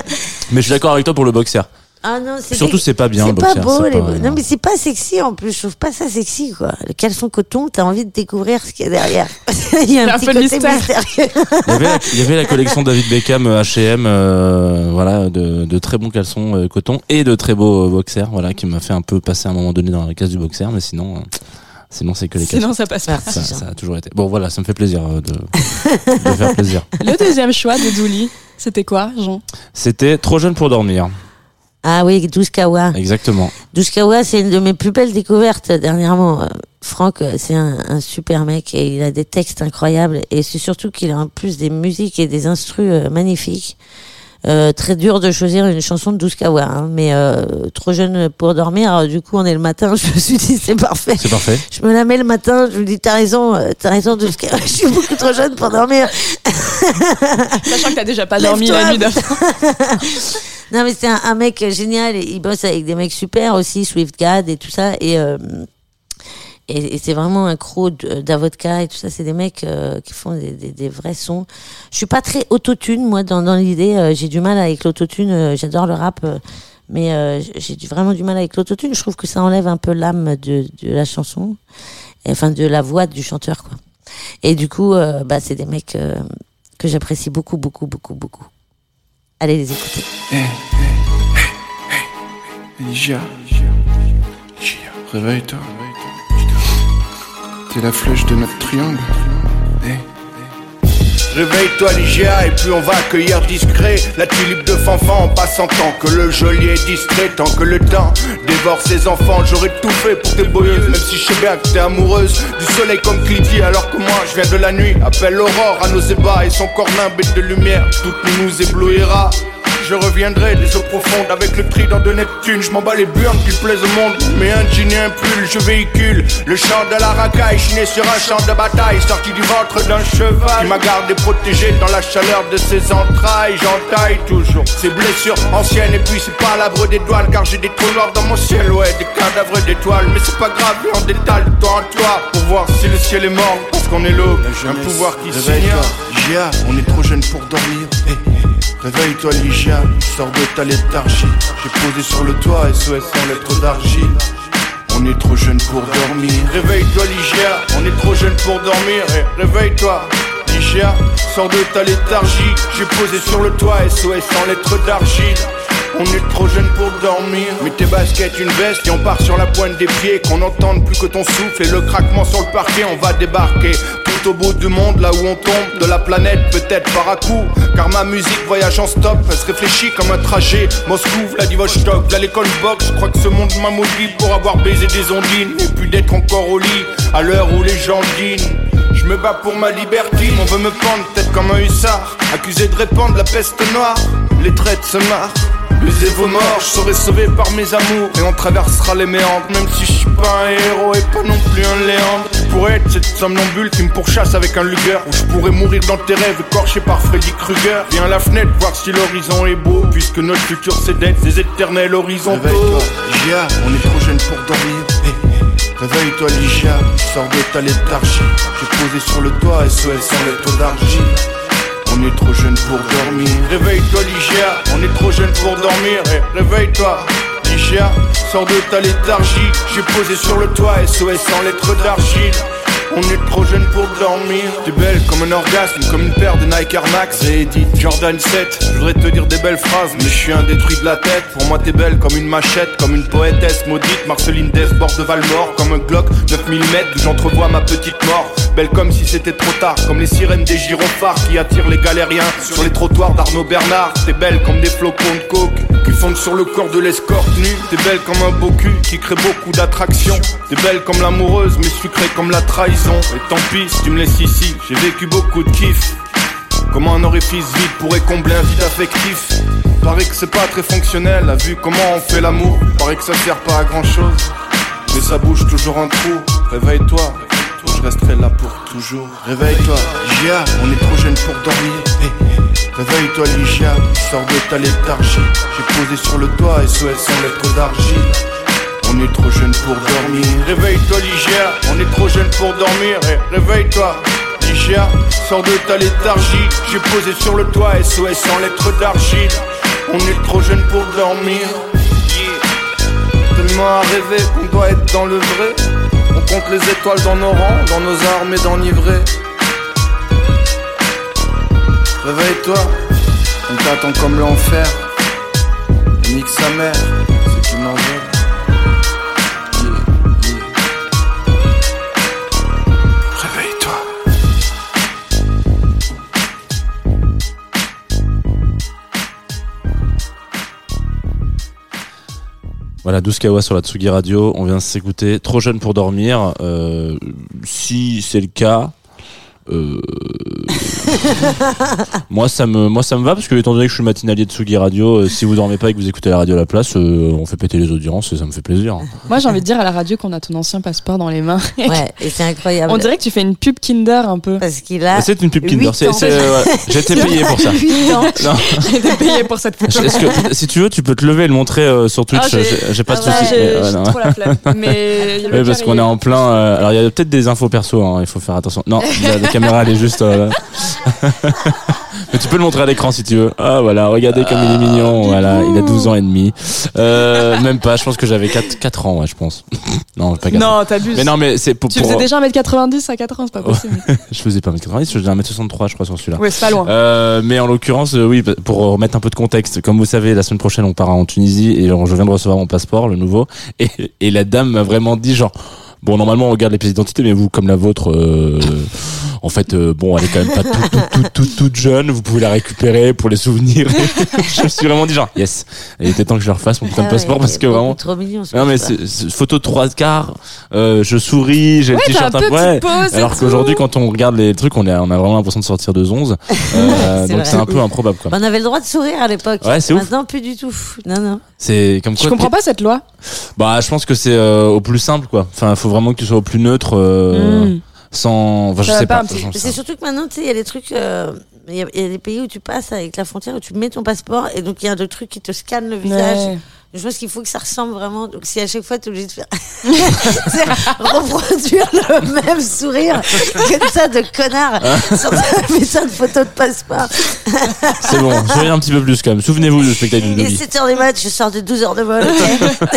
Speaker 2: mais je suis d'accord avec toi pour le boxer.
Speaker 4: Ah non, c'est
Speaker 2: Surtout, c'est pas bien
Speaker 4: C'est
Speaker 2: le
Speaker 4: pas beau,
Speaker 2: c'est
Speaker 4: les...
Speaker 2: pas-
Speaker 4: non mais c'est pas sexy en plus. Je trouve pas ça sexy quoi. Le caleçon coton, t'as envie de découvrir ce qu'il y a derrière. Il y a un, petit
Speaker 3: peu de
Speaker 4: côté
Speaker 3: mystère.
Speaker 4: mystérieux.
Speaker 2: Il y avait la, il y avait la collection David Beckham H&M, euh, voilà, de, de très bons caleçons euh, coton et de très beaux euh, boxers, voilà, qui m'a fait un peu passer à un moment donné dans la case du boxer, mais sinon, euh, sinon c'est que les caleçons.
Speaker 3: Sinon, ça passe pas.
Speaker 2: Ça,
Speaker 4: Jean.
Speaker 2: ça a toujours été. Bon, voilà, ça me fait plaisir de, de faire plaisir.
Speaker 3: Le deuxième choix de Douli, c'était quoi, Jean?
Speaker 2: C'était trop jeune pour dormir,
Speaker 4: Ah oui, Douchkawa.
Speaker 2: exactement.
Speaker 4: Douchkawa, c'est une de mes plus belles découvertes dernièrement. Euh, Franck, euh, c'est un, un super mec et il a des textes incroyables et c'est surtout qu'il a en plus des musiques et des instrus euh, magnifiques. Euh, très dur de choisir une chanson de Douchkawa, hein, mais euh, trop jeune pour dormir. Alors, du coup, on est le matin. Je me suis dit c'est parfait.
Speaker 2: C'est parfait.
Speaker 4: Je me la mets le matin, je me dis, t'as raison, euh, t'as raison, Douchkawa. je suis beaucoup trop jeune pour dormir.
Speaker 3: Sachant que t'as déjà pas dormi la nuit d'avant.
Speaker 4: Non, mais c'est un, un mec génial. et Il bosse avec des mecs super aussi, SwiftGad et tout ça. Et, euh, et, c'est vraiment un de- d'Avodka et tout ça. C'est des mecs euh, qui font des, vrais sons. Je suis pas très autotune, moi, dans, l'idée. euh, j'ai du mal avec l'autotune. euh, J'adore le rap. euh, mais euh, j'ai vraiment du mal avec l'autotune. Je trouve que ça enlève un peu l'âme de, la chanson. Enfin, de la voix du chanteur, quoi. Et du coup, euh, bah, c'est des mecs euh, que j'apprécie beaucoup, beaucoup, beaucoup, beaucoup. Allez les écouter.
Speaker 6: Elijah. Gia. Réveille-toi. T'es la flèche de notre triangle. Eh.
Speaker 7: Réveille-toi Ligia et puis on va accueillir discret La tulipe de fanfan en passant tant que le geôlier est distrait Tant que le temps dévore ses enfants J'aurais tout fait pour tes boyeuses Même si je sais bien que t'es amoureuse Du soleil comme Clidy alors que moi je viens de la nuit Appelle l'aurore à nos ébats et son corps bête de lumière Toute nous éblouira je reviendrai des eaux profondes avec le trident de Neptune. Je m'en bats les burnes qu'il plaise au monde. Mais un jean et un pull, je véhicule le chant de la racaille. Je suis né sur un champ de bataille, sorti du ventre d'un cheval. Qui m'a gardé protégé dans la chaleur de ses entrailles. J'entaille toujours ses blessures anciennes. Et puis c'est pas à l'abri des douanes, car j'ai des trous noirs dans mon ciel. Ouais, des cadavres d'étoiles. Mais c'est pas grave, on détale de toi en toi. Pour voir si le ciel est mort. Parce qu'on est l'aube, un pouvoir qui s'ignore.
Speaker 6: Gia, on est trop jeune pour dormir. Eh, Réveille-toi, Ligia, sors de ta léthargie. J'ai posé sur le toit SOS en lettres d'argile. On est trop jeune pour dormir.
Speaker 7: Réveille-toi Ligia, on est trop jeune pour dormir. Réveille-toi Ligia, sors de ta léthargie. J'ai posé sur le toit SOS en lettres d'argile. On est trop jeune pour dormir. Mets tes baskets, une veste et on part sur la pointe des pieds. Qu'on n'entende plus que ton souffle et le craquement sur le parquet. On va débarquer tout au bout du monde, là où on tombe de la planète, peut-être par à coup. Car ma musique voyage en stop, elle se réfléchit comme un trajet. Moscou, Vladivostok, là l'école box. Je crois que ce monde m'a maudit pour avoir baisé des ondines. Et puis d'être encore au lit, à l'heure où les gens dînent. Je me bats pour ma liberté, on veut me pendre peut-être comme un hussard. Accusé de répandre la peste noire, les traites se marrent. Baisez vos morts, je serai sauvé par mes amours. Et on traversera les méandres Même si je suis pas un héros et pas non plus un léandre. Je pourrais être cette somnambule qui me pourchasse avec un lugueur. Ou je pourrais mourir dans tes rêves écorché par Freddy Krueger. Viens à la fenêtre voir si l'horizon est beau. Puisque notre futur c'est d'être des éternels horizontaux
Speaker 6: Réveille-toi, Gia, on est trop jeune pour dormir. Eh, Réveille-toi, Ligia, sors de ta léthargie. J'ai posé sur le toit SOS en lettres d'argile. On est trop jeune pour dormir.
Speaker 7: Réveille-toi Ligia, on est trop jeune pour dormir. Eh, Réveille-toi Ligia, sors de ta léthargie. J'ai posé sur le toit SOS en lettres d'argile on est trop jeune pour dormir. T'es belle comme un orgasme, comme une paire de Nike Air Max. Réédite Jordan 7 Je voudrais te dire des belles phrases Mais je suis un détruit de la tête. Pour moi t'es belle comme une machette Comme une poétesse maudite. Marceline Dess, bord de Valmore Comme un Glock 9 mm d'où j'entrevois ma petite mort. Belle comme si c'était trop tard Comme les sirènes des gyrophares Qui attirent les galériens Sur les trottoirs d'Arnaud Bernard. T'es belle comme des flocons de coke Qui fondent sur le corps de l'escorte nue. T'es belle comme un beau cul Qui crée beaucoup d'attraction T'es belle comme l'amoureuse Mais sucrée comme la trahison Et tant pis tu me laisses ici J'ai vécu beaucoup de kiff. Comment un orifice vide pourrait combler un vide affectif? Paraît que c'est pas très fonctionnel, a vu comment on fait l'amour. Paraît que ça sert pas à grand chose Mais ça bouge toujours un trou. Réveille-toi, je resterai là pour toujours.
Speaker 6: Réveille-toi, Gia, on est trop jeune pour dormir. Eh, Réveille-toi, Ligia, sors de ta léthargie. J'ai posé sur le toit SOS en lettres d'argile. On est trop jeune pour dormir.
Speaker 7: Réveille-toi Ligia, on est trop jeune pour dormir. Eh, Réveille-toi Ligia, sors de ta léthargie. J'ai posé sur le toit SOS en lettres d'argile. On est trop jeune pour dormir. Tellement à rêver qu'on doit être dans le vrai. On compte les étoiles dans nos rangs, dans nos armées d'enivrés Réveille-toi, on t'attend comme l'enfer. Et Nique sa mère,
Speaker 2: Voilà, 12 Kawa sur la Tsugi Radio. On vient s'écouter. Trop jeune pour dormir. Euh, si c'est le cas, euh, moi ça me moi ça me va parce que étant donné que je suis matinalier de Tsugi Radio, euh, si vous dormez pas et que vous écoutez la radio à la place, euh, on fait péter les audiences et ça me fait plaisir.
Speaker 3: Moi, j'ai envie de dire à la radio qu'on a ton ancien passeport dans les mains.
Speaker 4: Ouais, et c'est incroyable.
Speaker 3: On dirait que tu fais une pub Kinder un peu.
Speaker 4: Parce qu'il a.
Speaker 2: C'est une pub Kinder. euh, ouais, j'ai été payé pour ça.
Speaker 4: 8 ans.
Speaker 2: Non.
Speaker 3: J'ai été payé pour cette photo.
Speaker 2: Est-ce que, si tu veux, tu peux te lever et le montrer euh, sur Twitch.
Speaker 3: Ah, j'ai-
Speaker 2: j'ai, j'ai pas de
Speaker 4: ah ouais,
Speaker 2: soucis.
Speaker 3: J'ai
Speaker 2: mais, ouais,
Speaker 3: j'ai
Speaker 2: non.
Speaker 3: trop la flemme. Mais le
Speaker 2: Oui, parce qu'on est en plein. alors, il y a peut-être des infos perso, hein, il faut faire attention. Non, la, la caméra, elle est juste. euh, Mais tu peux le montrer à l'écran si tu veux. Ah voilà, regardez comme il est mignon. Voilà, il a 12 ans et demi. Euh, même pas, je pense que j'avais 4, 4 ans, ouais, je pense. non, pas 4 ans.
Speaker 3: Non, t'abuses.
Speaker 2: Mais non, mais c'est pour,
Speaker 3: Tu
Speaker 2: pour-
Speaker 3: faisais déjà 1m90 à 4 ans, c'est pas possible.
Speaker 2: je faisais pas 1m90, je faisais 1m63 je crois sur celui-là.
Speaker 3: ouais, c'est pas loin.
Speaker 2: Euh, mais en l'occurrence, euh, oui, pour remettre un peu de contexte, comme vous savez, la semaine prochaine, on part en Tunisie et je viens de recevoir mon passeport, le nouveau, et, et la dame m'a vraiment dit genre. Bon, normalement, on regarde les pièces d'identité, mais vous, comme la vôtre, euh, en fait, euh, bon, elle est quand même pas toute, toute, toute, toute, toute jeune. Vous pouvez la récupérer pour les souvenirs. je me suis vraiment dit genre, yes. Il était temps que je leur fasse mon putain de
Speaker 4: Ah ouais,
Speaker 2: passeport parce que vraiment.
Speaker 4: trop mignon. ce
Speaker 2: Non mais c'est c'est- photo de trois quarts, euh, je souris, j'ai
Speaker 3: Ouais,
Speaker 2: le t-shirt un
Speaker 3: et
Speaker 2: Alors qu'aujourd'hui, quand on regarde les trucs, on, est, on a vraiment l'impression de sortir de 11. Euh,
Speaker 4: C'est
Speaker 2: donc
Speaker 4: vrai.
Speaker 2: c'est un peu improbable quoi.
Speaker 4: On avait le droit de sourire à l'époque.
Speaker 2: Ouais, c'est ouf.
Speaker 4: Maintenant, plus du tout. Non, non.
Speaker 2: C'est comme
Speaker 3: Je
Speaker 2: quoi.
Speaker 3: comprends pas cette loi?
Speaker 2: Bah, je pense que c'est euh, au plus simple quoi. Enfin, il faut vraiment que tu sois au plus neutre, euh,
Speaker 3: Mm.
Speaker 2: sans. Enfin, je sais
Speaker 3: pas
Speaker 4: C'est surtout que maintenant, tu sais, il y a des trucs. euh, Il y, a- il y a des pays où tu passes avec la frontière où tu mets ton passeport et donc il y a le truc qui te scanne le visage.
Speaker 3: Ouais.
Speaker 4: Je pense qu'il faut que ça ressemble vraiment. Donc si à chaque fois tu es obligé de faire. c'est reproduire le même sourire comme ça de connard sur ta putain de photo de passeport.
Speaker 2: C'est bon, soyez un petit peu plus quand même. Souvenez-vous du spectacle
Speaker 4: Il
Speaker 2: de
Speaker 4: est
Speaker 2: Dolly.
Speaker 4: 7h du mat, je sors de 12 heures de vol. ok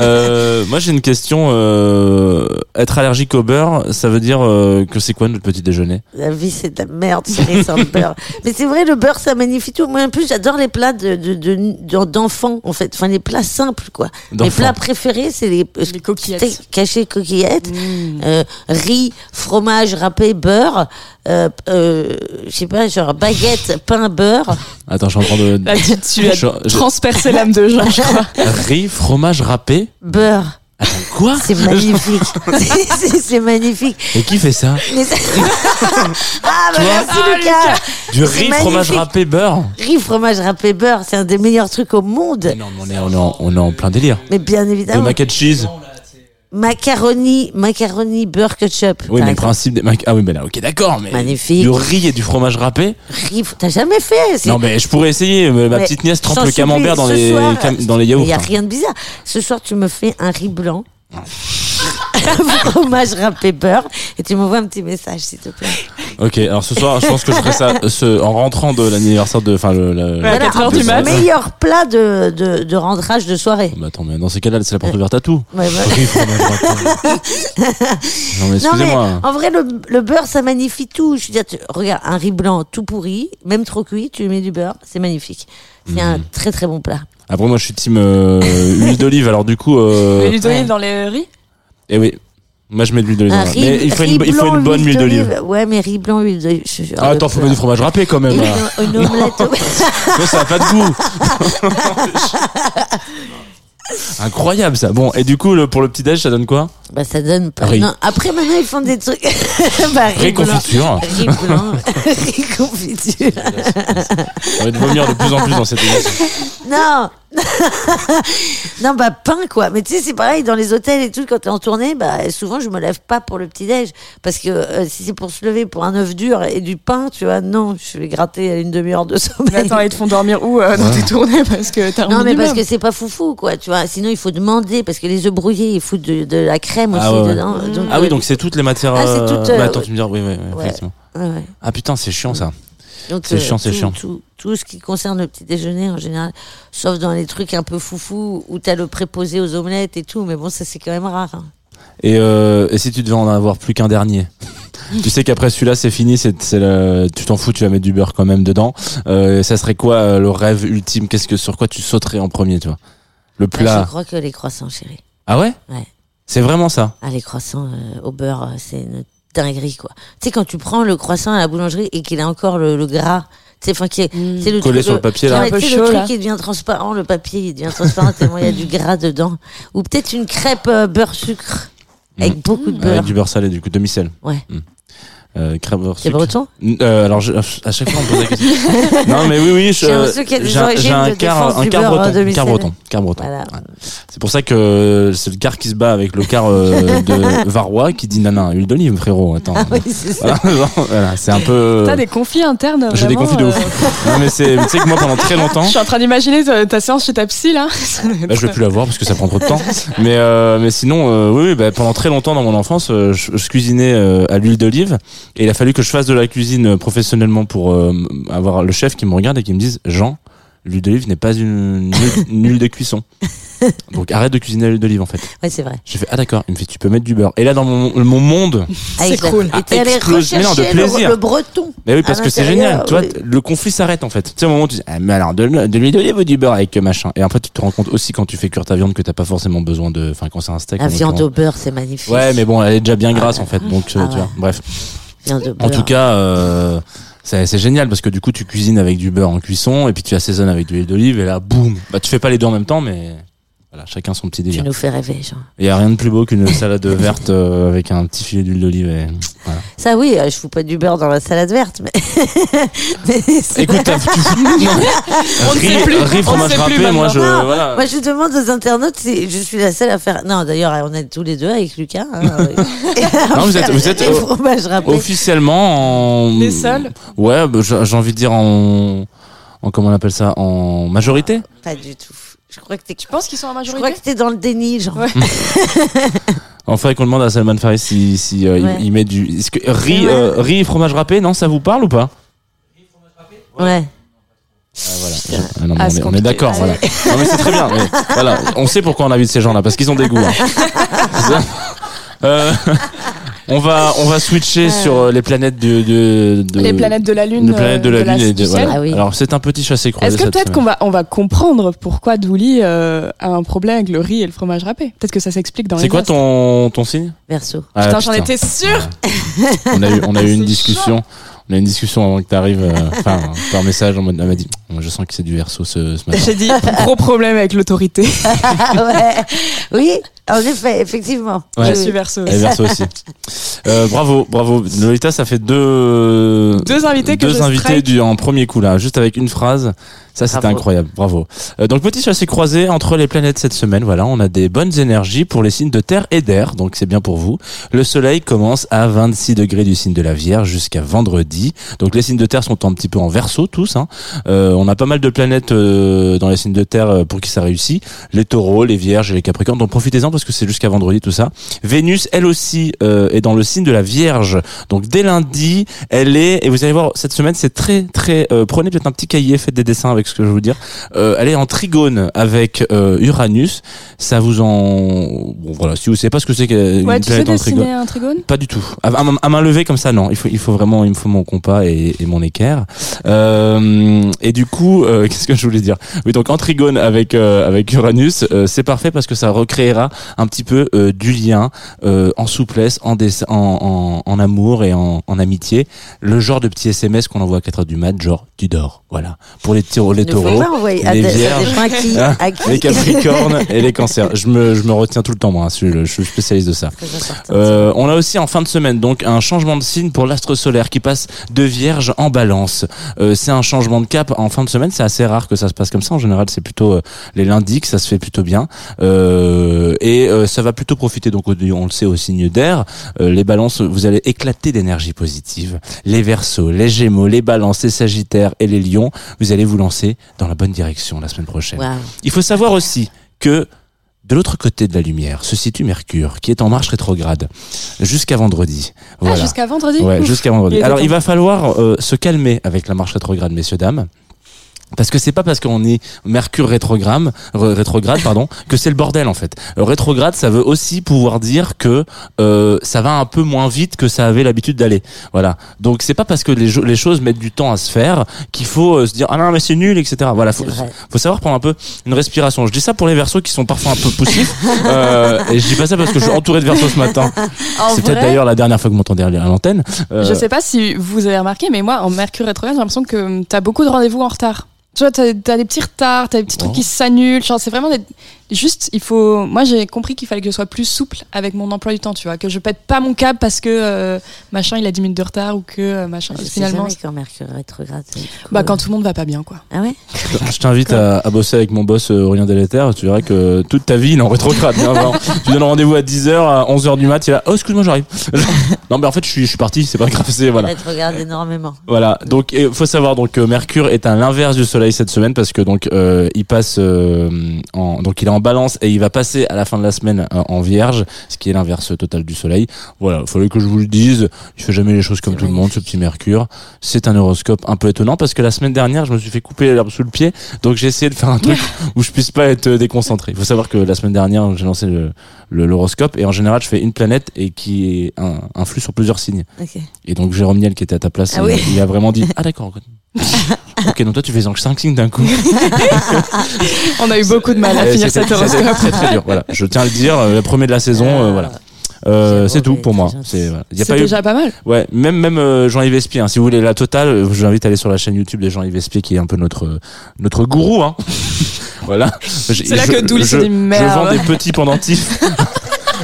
Speaker 2: Euh, moi j'ai une question. Euh, être allergique au beurre, ça veut dire euh, que c'est quoi notre petit déjeuner?
Speaker 4: La vie, c'est de la merde, c'est sans le beurre. Mais c'est vrai, le beurre, ça magnifie tout. Moi, en plus, j'adore les plats de- de- d'enfants, en fait. Enfin, les plats simples, quoi. Mes plats préférés, c'est les,
Speaker 3: Les coquillettes.
Speaker 4: cachés coquillettes,
Speaker 3: Mm.
Speaker 4: euh, riz, fromage râpé, beurre, euh, euh, je sais pas, genre baguette, pain, beurre.
Speaker 2: Attends, je suis en train de.
Speaker 3: Là, tu, tu as
Speaker 2: Je- je-
Speaker 3: transpercé l'âme de Jean, je crois.
Speaker 2: Riz, fromage râpé.
Speaker 4: Beurre.
Speaker 2: Attends, quoi
Speaker 4: C'est magnifique. C'est- magnifique.
Speaker 2: Et qui fait ça
Speaker 4: ah, bah merci Lucas.
Speaker 2: Du
Speaker 4: C'est
Speaker 2: riz, fromage râpé, beurre
Speaker 4: Riz, fromage râpé, beurre, c'est un des meilleurs trucs au monde.
Speaker 2: Mais Non, mais on est, on est, en, on est en plein délire.
Speaker 4: Mais bien
Speaker 2: Le
Speaker 4: évidemment.
Speaker 2: mac and cheese.
Speaker 4: Macaroni, macaroni, beurre, ketchup.
Speaker 2: Oui, mais le principe des mac. Ah oui, mais là, ok, d'accord. Mais
Speaker 4: Magnifique.
Speaker 2: Du riz et du fromage râpé.
Speaker 4: Riz, t'as jamais fait c'est-
Speaker 2: Non, mais je pourrais essayer. Ma
Speaker 4: Mais
Speaker 2: petite nièce trempe
Speaker 4: sans
Speaker 2: le camembert dans les,
Speaker 4: ce soir,
Speaker 2: cam- dans les
Speaker 4: Il
Speaker 2: yaourts.
Speaker 4: n'y a
Speaker 2: hein.
Speaker 4: rien de bizarre. Ce soir, tu me fais un riz blanc. fromage râpé beurre et tu m'envoies un petit message s'il te plaît.
Speaker 2: Ok, alors ce soir, je pense que je ferai ça ce, en rentrant de l'anniversaire de. Enfin, le. le-
Speaker 3: Ouais, à 4
Speaker 4: en
Speaker 3: heures du
Speaker 4: plus,
Speaker 3: mat.
Speaker 4: meilleur plat de, de, de rentrage de soirée.
Speaker 2: Bah, attends, mais dans ces cas-là, c'est la porte ouverte à tout.
Speaker 4: Ouais,
Speaker 2: râpé. non, mais
Speaker 4: mais
Speaker 2: excusez-moi.
Speaker 4: en vrai le, le beurre ça magnifie tout. Je veux dire, tu- regarde un riz blanc tout pourri, même trop cuit, tu lui mets du beurre, c'est magnifique. C'est un
Speaker 2: Mhm.
Speaker 4: très très bon plat.
Speaker 2: Après, moi, je suis team euh, huile d'olive, alors du coup. Euh,
Speaker 3: Et l'huile d'olive
Speaker 4: ouais.
Speaker 3: dans les riz?
Speaker 2: Eh oui. Moi, je mets de l'huile d'olive.
Speaker 4: Riz,
Speaker 2: Mais il faut, une, il faut
Speaker 4: blanc,
Speaker 2: une bonne
Speaker 4: huile
Speaker 2: d'olive.
Speaker 4: Ouais, mais riz blanc, huile d'olive.
Speaker 2: Ah, attends, faut mettre du fromage râpé quand même.
Speaker 4: Une, omelette.
Speaker 2: Ça, ça a pas de goût. Incroyable ça. Bon, et du coup, le, pour le petit déj, ça donne quoi?
Speaker 4: Bah ça donne pas. Non, après maintenant ils font des trucs. bah,
Speaker 2: Riz
Speaker 4: blanc.
Speaker 2: confiture.
Speaker 4: Riz blanc, riz confiture.
Speaker 2: J'ai envie de vomir de plus en plus dans cette émission.
Speaker 4: Non, non bah pain quoi. Mais tu sais c'est pareil dans les hôtels et tout quand t'es en tournée, bah souvent je me lève pas pour le petit déj parce que euh, si c'est pour se lever pour un œuf dur et du pain, tu vois, non, je vais gratter à une demi-heure de
Speaker 3: Mais
Speaker 4: sommeil.
Speaker 3: attends, ils te font dormir où euh, dans tes tournées? Parce que t'as
Speaker 4: Non mais parce que c'est pas foufou quoi, tu vois. Sinon il faut demander parce que les œufs brouillés ils foutent de, de la crème aussi
Speaker 2: Ah ouais, ouais.
Speaker 4: dedans. Donc,
Speaker 2: Ah oui,
Speaker 4: euh,
Speaker 2: donc c'est toutes les matières.
Speaker 4: Ah, c'est
Speaker 2: euh,
Speaker 4: toutes, euh,
Speaker 2: bah, attends, tu me dis, oui, oui, oui,
Speaker 4: ouais.
Speaker 2: effectivement.
Speaker 4: ouais, ouais.
Speaker 2: Ah putain, c'est chiant ça. C'est chiant, c'est chiant.
Speaker 4: Tout, tout ce qui concerne le petit déjeuner en général, sauf dans les trucs un peu foufou où t'as le préposé aux omelettes et tout, mais bon, ça c'est quand même rare. hein.
Speaker 2: Et, euh, et si tu devais en avoir plus qu'un dernier? Tu sais qu'après celui-là, c'est fini, c'est, tu t'en fous, tu vas mettre du beurre quand même dedans. Euh, ça serait quoi le rêve ultime? Qu'est-ce que sur quoi tu sauterais en premier, tu vois? Le
Speaker 4: Ah,
Speaker 2: plat.
Speaker 4: je crois que les croissants, chérie.
Speaker 2: Ah ouais?
Speaker 4: Ouais.
Speaker 2: C'est vraiment ça.
Speaker 4: Ah, les croissants euh, au beurre, euh, c'est une dinguerie, quoi. Tu sais, quand tu prends le croissant à la boulangerie et qu'il a encore le, le gras, tu sais, enfin, qui est,
Speaker 3: Mm.
Speaker 4: le
Speaker 2: Collé
Speaker 4: truc,
Speaker 2: sur le papier là.
Speaker 4: Ouais,
Speaker 3: Un peu chaud,
Speaker 4: le truc
Speaker 3: là.
Speaker 4: qui devient transparent, le papier il devient transparent tellement il y a du gras dedans. Ou peut-être une crêpe euh, beurre sucre avec
Speaker 2: Mm.
Speaker 4: beaucoup de
Speaker 2: Avec
Speaker 4: beurre.
Speaker 2: du beurre salé, du coup, demi-sel.
Speaker 4: Ouais.
Speaker 2: Mm. Euh,
Speaker 4: breton
Speaker 2: Euh, alors, je- à chaque fois, on me pose la question. non, mais oui, oui, je-
Speaker 4: J'ai
Speaker 2: un- quart, un quart
Speaker 4: beurre,
Speaker 2: breton,
Speaker 4: euh,
Speaker 2: quart breton, quart breton.
Speaker 4: Voilà.
Speaker 2: Ouais. C'est pour ça que c'est le quart qui se bat avec le quart euh, de Varrois qui dit nana, huile d'olive, frérot. Attends.
Speaker 4: Ah oui, c'est ça.
Speaker 2: Voilà, voilà, c'est un peu.
Speaker 3: T'as des conflits internes.
Speaker 2: J'ai des conflits de
Speaker 3: euh,
Speaker 2: ouf. non, mais c'est, mais tu sais que moi pendant très longtemps,
Speaker 3: Je suis en train d'imaginer ta, ta séance chez ta psy là.
Speaker 2: Bah, je vais plus la voir parce que ça prend trop de temps. Mais euh, mais sinon, euh, oui, oui, bah, pendant très longtemps dans mon enfance, euh, je, je cuisinais euh, à l'huile d'olive Et il a fallu que je fasse de la cuisine euh, professionnellement pour euh, avoir le chef qui me regarde et qui me dise Jean, l'huile d'olive n'est pas une, une- huile de cuisson. Donc arrête de cuisiner à l'huile d'olive en fait.
Speaker 4: Ouais, c'est vrai.
Speaker 2: J'ai fait ah d'accord. Il me fait tu peux mettre du beurre. Et là dans mon, mon monde,
Speaker 4: Avec la-
Speaker 3: cool.
Speaker 4: Et t'es allé
Speaker 2: mais non, de
Speaker 4: rechercher le-
Speaker 2: plaisir.
Speaker 4: le breton.
Speaker 2: mais oui parce
Speaker 4: À
Speaker 2: que c'est génial. Tu vois, le conflit s'arrête en fait. Tu sais au moment où tu dis ah, mais alors de, l'huile d'olive ou du beurre avec euh, machin? Et après tu te rends compte aussi quand tu fais cuire ta viande que t'as pas forcément besoin de, enfin quand c'est un steak.
Speaker 4: La viande au beurre, c'est magnifique.
Speaker 2: Ouais mais bon elle est déjà bien grasse en fait. Donc euh,
Speaker 4: Ah
Speaker 2: tu
Speaker 4: ouais.
Speaker 2: vois. Bref. En tout cas, euh, c'est c'est génial parce que du coup, tu cuisines avec du beurre en cuisson et puis tu assaisonnes avec de l'huile d'olive et là, boum. Bah, tu fais pas les deux en même temps, mais voilà, chacun son petit
Speaker 4: tu
Speaker 2: délire.
Speaker 4: nous fais rêver, Jean.
Speaker 2: Il y a rien de plus beau qu'une salade verte euh, avec un petit filet d'huile d'olive. Et... Voilà.
Speaker 4: Ça, oui, euh, je fous pas du beurre dans la salade verte, mais.
Speaker 2: Écoute, t'as- tu.
Speaker 3: On ne
Speaker 2: riz,
Speaker 3: sait plus.
Speaker 2: riz,
Speaker 3: On
Speaker 2: fromage
Speaker 3: ne
Speaker 2: râpé, moi je voilà.
Speaker 4: Moi, je demande aux internautes si je suis la seule à faire. Non, d'ailleurs, on est tous les deux avec Lucas. hein.
Speaker 2: Non, vous êtes- vous êtes, euh. Officiellement en
Speaker 3: Les seuls
Speaker 2: Ouais, bah, j'ai j'ai envie de dire en en comment on appelle ça? En majorité?
Speaker 4: Pas du tout. Je crois que t'es.
Speaker 3: Tu penses qu'ils sont en
Speaker 4: Je crois
Speaker 3: majorité
Speaker 4: que t'es dans le déni, genre.
Speaker 3: Ouais.
Speaker 2: Enfin, faudrait qu'on demande à Salman Faris si, si euh, il-
Speaker 4: Ouais.
Speaker 2: il, met du. Est-ce que riz, euh, riz et fromage râpé, non, ça vous parle ou pas?
Speaker 4: Ouais.
Speaker 2: Ah, voilà. Ah, non,
Speaker 3: Ah,
Speaker 2: on est, on d'accord. Voilà. Non, mais c'est très bien. mais voilà, on sait pourquoi on invite ces gens-là parce qu'ils ont des goûts. hein. C'est ça Euh, on va on va switcher sur euh, les planètes de, de, de-
Speaker 3: Les planètes de la Lune.
Speaker 2: les planètes de la
Speaker 3: euh,
Speaker 2: lune et de, voilà.
Speaker 4: Ah oui.
Speaker 2: Alors c'est un petit chassé croisé.
Speaker 3: Est-ce que peut-être qu'on va, on va comprendre pourquoi Douli euh, a un problème avec le riz et le fromage râpé? Peut-être que ça s'explique dans les
Speaker 2: C'est quoi ton ton signe?
Speaker 4: Verso.
Speaker 2: Ah,
Speaker 3: Putain, j'en étais sûre
Speaker 2: On a eu on a eu une discussion. On a eu une discussion avant que tu arrives, enfin par message en mode, elle m'a dit, je sens que c'est du verso ce, ce matin.
Speaker 3: J'ai dit, gros problème avec l'autorité.
Speaker 4: Ouais. Oui, en effet, effectivement.
Speaker 2: Ouais.
Speaker 3: Je suis verso.
Speaker 2: Et verso aussi. Euh, bravo, bravo. Lolita, ça fait deux
Speaker 3: Deux invités que
Speaker 2: deux
Speaker 3: je
Speaker 2: invités
Speaker 3: strike.
Speaker 2: du en premier coup là, juste avec une phrase. Ça c'était incroyable, bravo. Euh, donc petit chassé croisé entre les planètes cette semaine. Voilà, on a des bonnes énergies pour les signes de terre et d'air, donc c'est bien pour vous. Le soleil commence à 26 degrés du signe de la Vierge jusqu'à vendredi. Donc les signes de terre sont un petit peu en verso tous. Hein. Euh, on a pas mal de planètes euh, dans les signes de terre euh, pour qui ça réussit. Les taureaux, les vierges et les capricornes. Donc profitez-en parce que c'est jusqu'à vendredi tout ça. Vénus, elle aussi, euh, est dans le signe de la Vierge. Donc dès lundi, elle est, et vous allez voir, cette semaine, c'est très, très, euh, prenez peut-être un petit cahier, faites des dessins avec ce que je vous dire. Euh, elle est en trigone avec euh, Uranus. Ça vous en, bon voilà, si vous savez pas ce que c'est qu'une
Speaker 3: Ouais, tu sais
Speaker 2: planète en trigone.
Speaker 3: un trigone?
Speaker 2: Pas du tout. À, à main- à main levée comme ça, non. Il faut, il faut vraiment, il me faut mon compas et, et mon équerre. Euh, et du coup, euh, qu'est-ce que je voulais dire? Oui, donc en trigone avec avec Uranus, c'est parfait parce que ça recréera un petit peu du lien en souplesse, en, dess- en, en, en amour et en, en amitié. Le genre de petit SMS qu'on envoie à 4 heures du mat, genre tu dors. Voilà. Pour les, taureaux- les taureaux. les vierges, hein. Les capricornes et les cancers. Je me, je me retiens tout le temps, moi. hein, Je suis, je suis spécialiste de ça. Euh, on a aussi en fin de semaine donc un changement de signe pour l'astre solaire qui passe de Vierge en Balance. Euh, c'est un changement de cap en fin de semaine. C'est assez rare que ça se passe comme ça. En général, c'est plutôt euh, les lundis que ça se fait plutôt bien. Euh, et euh, ça va plutôt profiter donc on le sait au signe d'air. Euh, les Balances, vous allez éclater d'énergie positive. Les Verseaux, les Gémeaux, les Balances, les Sagittaires et les Lions, vous allez vous lancer dans la bonne direction la semaine prochaine. Il faut savoir aussi que de l'autre côté de la lumière se situe Mercure, qui est en marche rétrograde jusqu'à vendredi.
Speaker 3: Ah,
Speaker 2: Voilà.
Speaker 3: jusqu'à vendredi
Speaker 2: Ouais, jusqu'à vendredi. Alors, il va falloir euh, se calmer avec la marche rétrograde, messieurs dames. Parce que c'est pas parce qu'on est Mercure rétrograde, rétrograde pardon, que c'est le bordel en fait. Euh, rétrograde, ça veut aussi pouvoir dire que euh, ça va un peu moins vite que ça avait l'habitude d'aller. Voilà. Donc c'est pas parce que les, choses mettent du temps à se faire qu'il faut euh, se dire ah non mais c'est nul etc. Voilà. Faut, faut savoir prendre un peu une respiration. Je dis ça pour les versos qui sont parfois un peu poussifs. euh, et je dis pas ça parce que je suis entouré de versos ce matin. C'est peut-être d'ailleurs la dernière fois que vous m'entendez à l'antenne. Euh,
Speaker 3: Je sais pas si vous avez remarqué, mais moi, en Mercure rétrograde, j'ai l'impression que t'as beaucoup de rendez-vous en retard. Tu vois, t'as as des petits retards, t'as des petits trucs
Speaker 2: Oh.
Speaker 3: qui s'annulent. Genre, c'est vraiment des... juste, il faut. Moi, j'ai compris qu'il fallait que je sois plus souple avec mon emploi du temps, tu vois, que je pète pas mon câble parce que euh, machin il a 10 minutes de retard ou que euh, machin.
Speaker 4: Je sais
Speaker 3: finalement,
Speaker 4: jamais quand Mercure rétrograde.
Speaker 3: bah
Speaker 4: euh,
Speaker 3: quand tout le monde va pas bien, quoi.
Speaker 4: Ah ouais?
Speaker 2: Je t'invite à, à bosser avec mon boss euh, Aurélien Délétère. Tu verras que toute ta vie, il est en rétrograde. hein, tu donnes rendez-vous à 10h, à 11h du mat. Il est là, oh, excuse-moi, j'arrive. non, mais en fait, je suis, je suis parti. C'est pas grave. C'est, voilà.
Speaker 4: Rétrograde énormément.
Speaker 2: Voilà. Donc, il faut savoir donc que Mercure est à l'inverse du Soleil cette semaine parce que donc euh, il passe euh, en, donc il est en en balance et il va passer à la fin de la semaine euh, en vierge, ce qui est l'inverse total du soleil. Voilà, fallait que je vous le dise. Il fait jamais les choses comme tout le monde, ce petit Mercure. C'est un horoscope un peu étonnant parce que la semaine dernière, je me suis fait couper l'herbe sous le pied, donc j'ai essayé de faire un truc où je puisse pas être déconcentré. Il faut savoir que la semaine dernière, j'ai lancé le le- l'horoscope et en général, je fais une planète et qui est un, influe sur plusieurs signes.
Speaker 4: Ok.
Speaker 2: Et donc Jérôme Niel qui était à ta place,
Speaker 4: Ah
Speaker 2: il,
Speaker 4: oui.
Speaker 2: il a vraiment dit ah d'accord. ok, donc toi tu fais donc 5 signes d'un coup.
Speaker 3: On a eu beaucoup de mal à
Speaker 2: Euh,
Speaker 3: finir
Speaker 2: c'était-
Speaker 3: cet
Speaker 2: c'était
Speaker 3: horoscope.
Speaker 2: Très très dur. Voilà, je tiens à le dire, euh, le premier de la saison, euh, voilà. Euh,
Speaker 4: C'est
Speaker 2: tout pour moi.
Speaker 4: très.
Speaker 2: C'est voilà. Il y a pas eu
Speaker 3: déjà pas mal.
Speaker 2: Ouais, même même euh, Jean-Yves Espier. hein, si vous voulez la totale, je vous invite à aller sur la chaîne YouTube de Jean-Yves Espier, qui est un peu notre notre gourou. Hein. voilà. C'est
Speaker 3: là que Douli se dit,
Speaker 2: Je
Speaker 3: merde.
Speaker 2: vends des petits pendentifs.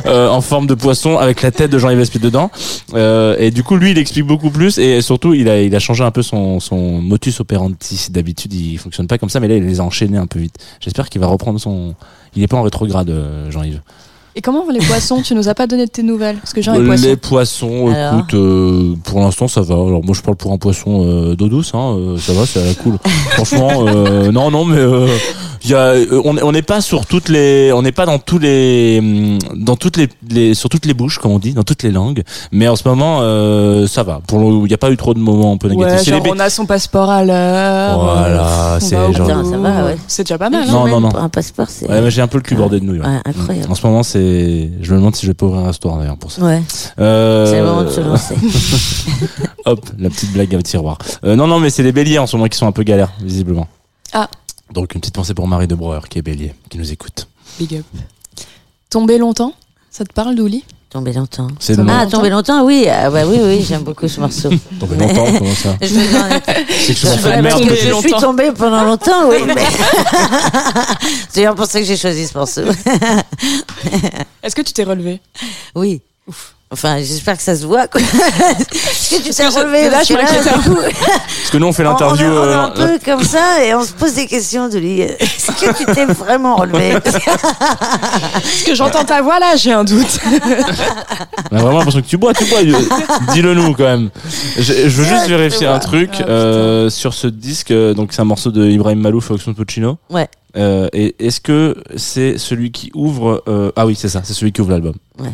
Speaker 2: euh, en forme de poisson avec la tête de Jean-Yves Espier dedans. Euh, et du coup lui il explique beaucoup plus et surtout il a il a changé un peu son son motus operandi. D'habitude il fonctionne pas comme ça mais là il les a enchaînés un peu vite. J'espère qu'il va reprendre son il est pas en rétrograde euh, Jean-Yves
Speaker 3: Et comment vont les poissons Tu nous as pas donné de tes nouvelles Parce que j'ai un poisson.
Speaker 2: les poissons,
Speaker 4: Alors
Speaker 2: écoute, euh, pour l'instant ça va. Alors moi je parle pour un poisson euh, d'eau douce, hein, euh, ça va, c'est à la cool. Franchement, euh, non, non, mais euh, il y a, euh, on n'est pas sur toutes les, on n'est pas dans tous les, hum, dans toutes les, les, sur toutes les bouches comme on dit, dans toutes les langues. Mais en ce moment, euh, ça va. Pour le- il n'y a pas eu trop de moments un peu négatifs.
Speaker 3: Ouais,
Speaker 2: C'est
Speaker 3: genre
Speaker 2: les
Speaker 3: on a son passeport à l'heure.
Speaker 2: Voilà, c'est genre-
Speaker 4: va, ouais.
Speaker 3: C'est déjà pas mal. hein.
Speaker 2: Non, non, non.
Speaker 4: Pour un passeport, c'est.
Speaker 2: Ouais, mais j'ai un peu le cul bordé de nouilles. ouais.
Speaker 4: Ouais, incroyable.
Speaker 2: En ce moment, c'est, je me demande si je vais pas ouvrir un restaurant d'ailleurs pour ça.
Speaker 4: Ouais,
Speaker 2: Euh,
Speaker 4: c'est le moment de se lancer.
Speaker 2: Hop, la petite blague à tiroir. Euh, non, non, mais c'est les béliers en ce moment qui sont un peu galères, visiblement.
Speaker 3: Ah.
Speaker 2: Donc une petite pensée pour Marie de Breuer, qui est bélier, qui nous écoute.
Speaker 3: Big up. Tomber longtemps? Ça te parle, Douli?
Speaker 4: Tomber longtemps.
Speaker 2: C'est
Speaker 3: Tomber
Speaker 4: Ah, tomber longtemps, oui. Ah, bah, oui, oui, j'aime beaucoup ce morceau.
Speaker 2: Tomber longtemps, comment ça
Speaker 4: Je
Speaker 2: je
Speaker 4: que je suis tombée pendant longtemps, oui. Mais... c'est bien pour ça que j'ai choisi ce morceau.
Speaker 3: Est-ce que tu t'es relevé?
Speaker 4: Oui. Enfin, j'espère que ça se voit. Quoi. Est-ce que tu t'es relevé
Speaker 3: là,
Speaker 4: Parce que
Speaker 3: un
Speaker 4: du coup,
Speaker 2: Parce que nous on fait
Speaker 4: on, on
Speaker 2: l'interview.
Speaker 4: est, on est
Speaker 2: euh,
Speaker 4: un peu comme ça et on se pose des questions de lui. Est-ce que tu t'es vraiment relevé
Speaker 3: Est-ce que j'entends ta voix là J'ai un doute.
Speaker 2: On a vraiment l'impression que tu bois, tu bois. euh, Dis-le nous quand même. Je, je veux juste vérifier un truc
Speaker 4: Ah,
Speaker 2: euh, sur ce disque. euh, Donc c'est un morceau de Ibrahim Malouf et Oxmo Puccino.
Speaker 4: Ouais.
Speaker 2: Euh, et est-ce que c'est celui qui ouvre euh, Ah oui, c'est ça, c'est celui qui ouvre l'album.
Speaker 4: Ouais.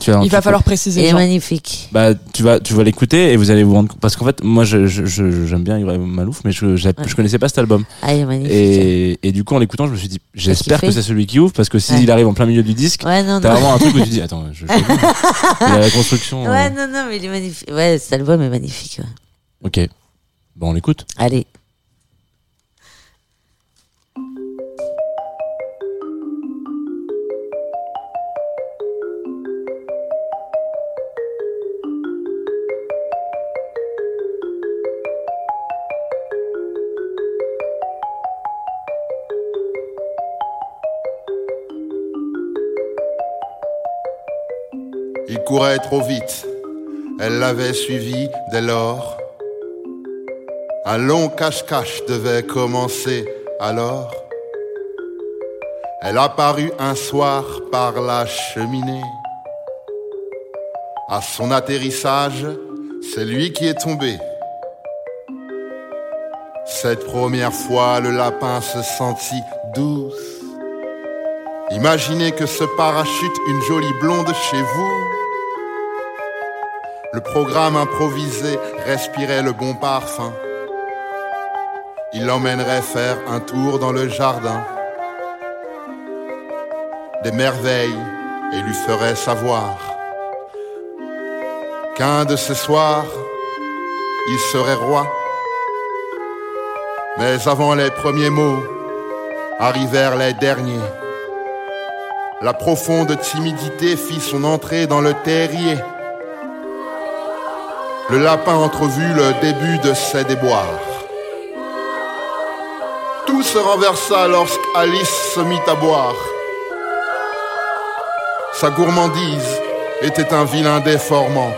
Speaker 2: Tu
Speaker 3: Il va falloir
Speaker 4: Il
Speaker 3: préciser.
Speaker 4: est
Speaker 3: Jean.
Speaker 4: magnifique.
Speaker 2: Bah, tu vas, tu vas l'écouter et vous allez vous rendre compte. Parce qu'en fait, moi, je, je, je- j'aime bien Ibrahim Malouf, mais je, je connaissais pas cet album.
Speaker 4: Ah, il est magnifique.
Speaker 2: Et, et du coup, en l'écoutant, je me suis dit, j'espère que c'est celui qui ouvre, parce que s'il
Speaker 4: Ouais.
Speaker 2: arrive en plein milieu du disque,
Speaker 4: Ouais,
Speaker 2: t'as vraiment un truc où tu dis, attends, je, je il a la construction. euh,
Speaker 4: Ouais, non, non, mais il est magnifique. Ouais, cet album est magnifique. ouais.
Speaker 2: Ok. Bon, on l'écoute.
Speaker 4: Allez.
Speaker 6: Courait trop vite. Elle l'avait suivi dès lors. Un long cache-cache devait commencer alors. Elle apparut un soir par la cheminée. À son atterrissage, c'est lui qui est tombé. Cette première fois, le lapin se sentit douce. Imaginez que ce parachute une jolie blonde chez vous. Le programme improvisé respirait le bon parfum. Il l'emmènerait faire un tour dans le jardin. Des merveilles et lui ferait savoir qu'un de ces soirs, il serait roi. Mais avant les premiers mots, arrivèrent les derniers. La profonde timidité fit son entrée dans le terrier. Le lapin entrevut le début de ses déboires. Tout se renversa lorsqu'Alice se mit à boire. Sa gourmandise était un vilain déformant.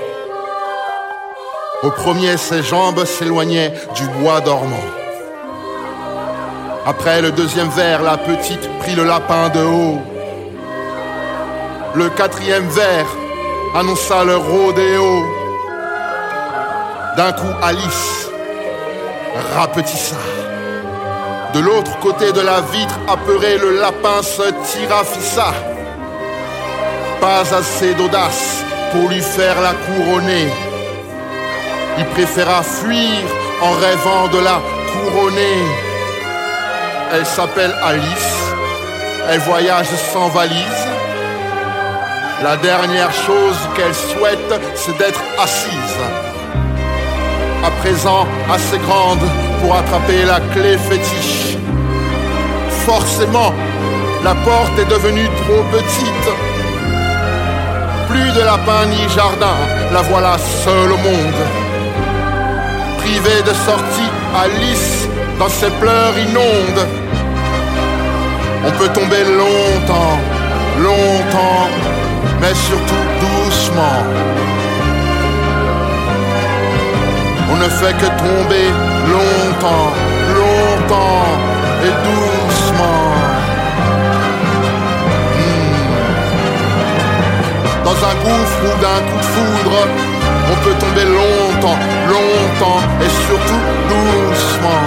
Speaker 6: Au premier, ses jambes s'éloignaient du bois dormant. Après le deuxième verre, la petite prit le lapin de haut. Le quatrième verre annonça le rodéo. D'un coup, Alice rapetissa. De l'autre côté de la vitre, apeuré, le lapin se tira fissa. Pas assez d'audace pour lui faire la couronner. Il préféra fuir en rêvant de la couronner. Elle s'appelle Alice. Elle voyage sans valise. La dernière chose qu'elle souhaite, c'est d'être assise. Présent assez grande pour attraper la clé fétiche. Forcément, la porte est devenue trop petite. Plus de lapin ni jardin, la voilà seule au monde. Privée de sortie, Alice, dans ses pleurs inondes. On peut tomber longtemps, longtemps, mais surtout doucement. Ne fait que tomber longtemps, longtemps et doucement. Hmm. Dans un gouffre ou d'un coup de foudre, on peut tomber longtemps, longtemps et surtout doucement.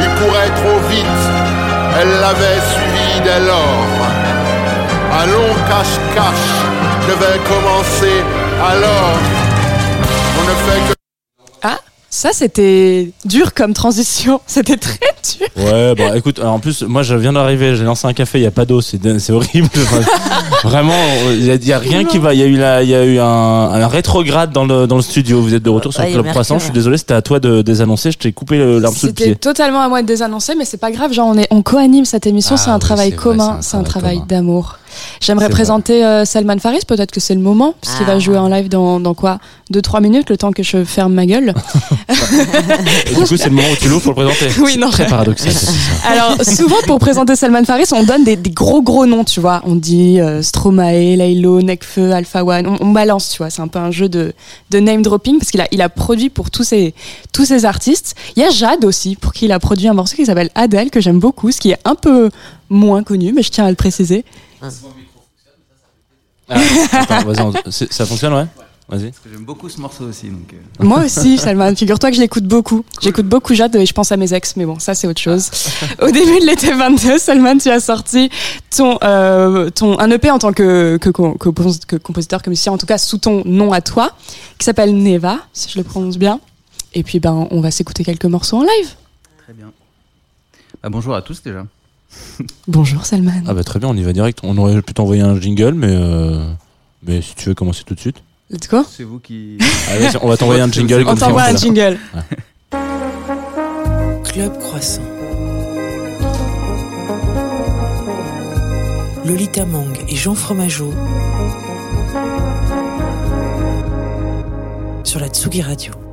Speaker 6: Il courait trop vite, elle l'avait suivi dès lors. Un long cache-cache devait commencer alors. On ne fait que
Speaker 3: Ah, ça c'était dur comme transition. C'était très dur.
Speaker 2: Ouais, bah écoute, alors, en plus, moi je viens d'arriver, j'ai lancé un café, il y a pas d'eau, c'est c'est horrible. Vraiment, il y, a- rien qui va. Il y a eu, la, y a eu un, un rétrograde dans le, dans le studio. Vous êtes de retour sur
Speaker 4: Ouais,
Speaker 2: le
Speaker 4: il y a
Speaker 2: Club Croissant. Je suis désolé, c'était à toi de désannoncer. Je t'ai coupé l'arbre sous le
Speaker 3: C'était
Speaker 2: pied.
Speaker 3: totalement à moi de désannoncer, mais c'est pas grave. Genre, on, est, on co-anime cette émission,
Speaker 2: Ah
Speaker 3: c'est un
Speaker 2: oui,
Speaker 3: travail commun,
Speaker 2: c'est un travail
Speaker 3: d'amour. J'aimerais présenter euh, Salman Faris, peut-être que c'est le moment, puisqu'il
Speaker 4: Ah.
Speaker 3: va jouer en live dans, dans quoi? 2-3 minutes, le temps que je ferme ma gueule.
Speaker 2: Et du coup, c'est le moment où tu l'ouvres pour le présenter.
Speaker 3: Oui, non.
Speaker 2: Très paradoxal.
Speaker 3: Alors, souvent, pour présenter Salman Faris, on donne des, des gros gros noms, tu vois. On dit euh, Stromae, Laylo, Nekfeu, Alpha One. On, on balance, tu vois. C'est un peu un jeu de, de name dropping parce qu'il a, il a produit pour tous ces, tous ces artistes. Il y a Jade aussi, pour qui il a produit un morceau qui s'appelle Adele, que j'aime beaucoup, ce qui est un peu moins connu, mais je tiens à le préciser.
Speaker 2: Ah, attends, on- ça fonctionne, ouais Vas-y.
Speaker 8: Parce que j'aime beaucoup ce morceau aussi. Donc, euh,
Speaker 3: Moi aussi, Salman. Figure-toi que je l'écoute beaucoup. J'écoute beaucoup Jade et je pense à mes ex, mais bon, ça c'est autre chose. Au début de l'été 22, Salman, tu as sorti ton, euh, ton, un EP en tant que, que, que, que- compositeur, que musicien, en tout cas sous ton nom à toi, qui s'appelle Neva, si je le prononce bien. Et puis, ben, on va s'écouter quelques morceaux en live.
Speaker 8: très bien. Bah, bonjour à tous déjà.
Speaker 3: Bonjour Salman.
Speaker 2: Ah bah très bien, on y va direct. On aurait pu t'envoyer un jingle, mais euh, mais si tu veux commencer tout de suite.
Speaker 3: Let's go.
Speaker 8: C'est vous qui.
Speaker 2: Allez, on va t'envoyer un jingle.
Speaker 3: On
Speaker 2: comme ça,
Speaker 3: t'envoie un jingle.
Speaker 1: Club Croissant. Lolita Mang et Jean Fromageau sur la Tsugi Radio.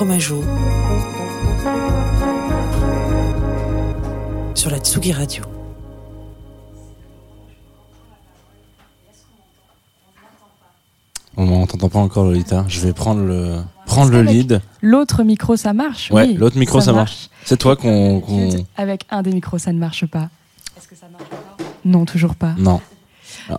Speaker 1: Fromageau sur la Tsugi Radio.
Speaker 2: On m'entend pas encore Lolita. Je vais prendre le prendre le lead.
Speaker 3: L'autre micro ça marche.
Speaker 2: Ouais,
Speaker 3: oui,
Speaker 2: l'autre micro ça, marche. C'est toi qu'on
Speaker 3: avec un des micros ça ne marche pas. Est-ce que ça marche encore? Non, toujours pas.
Speaker 2: Non.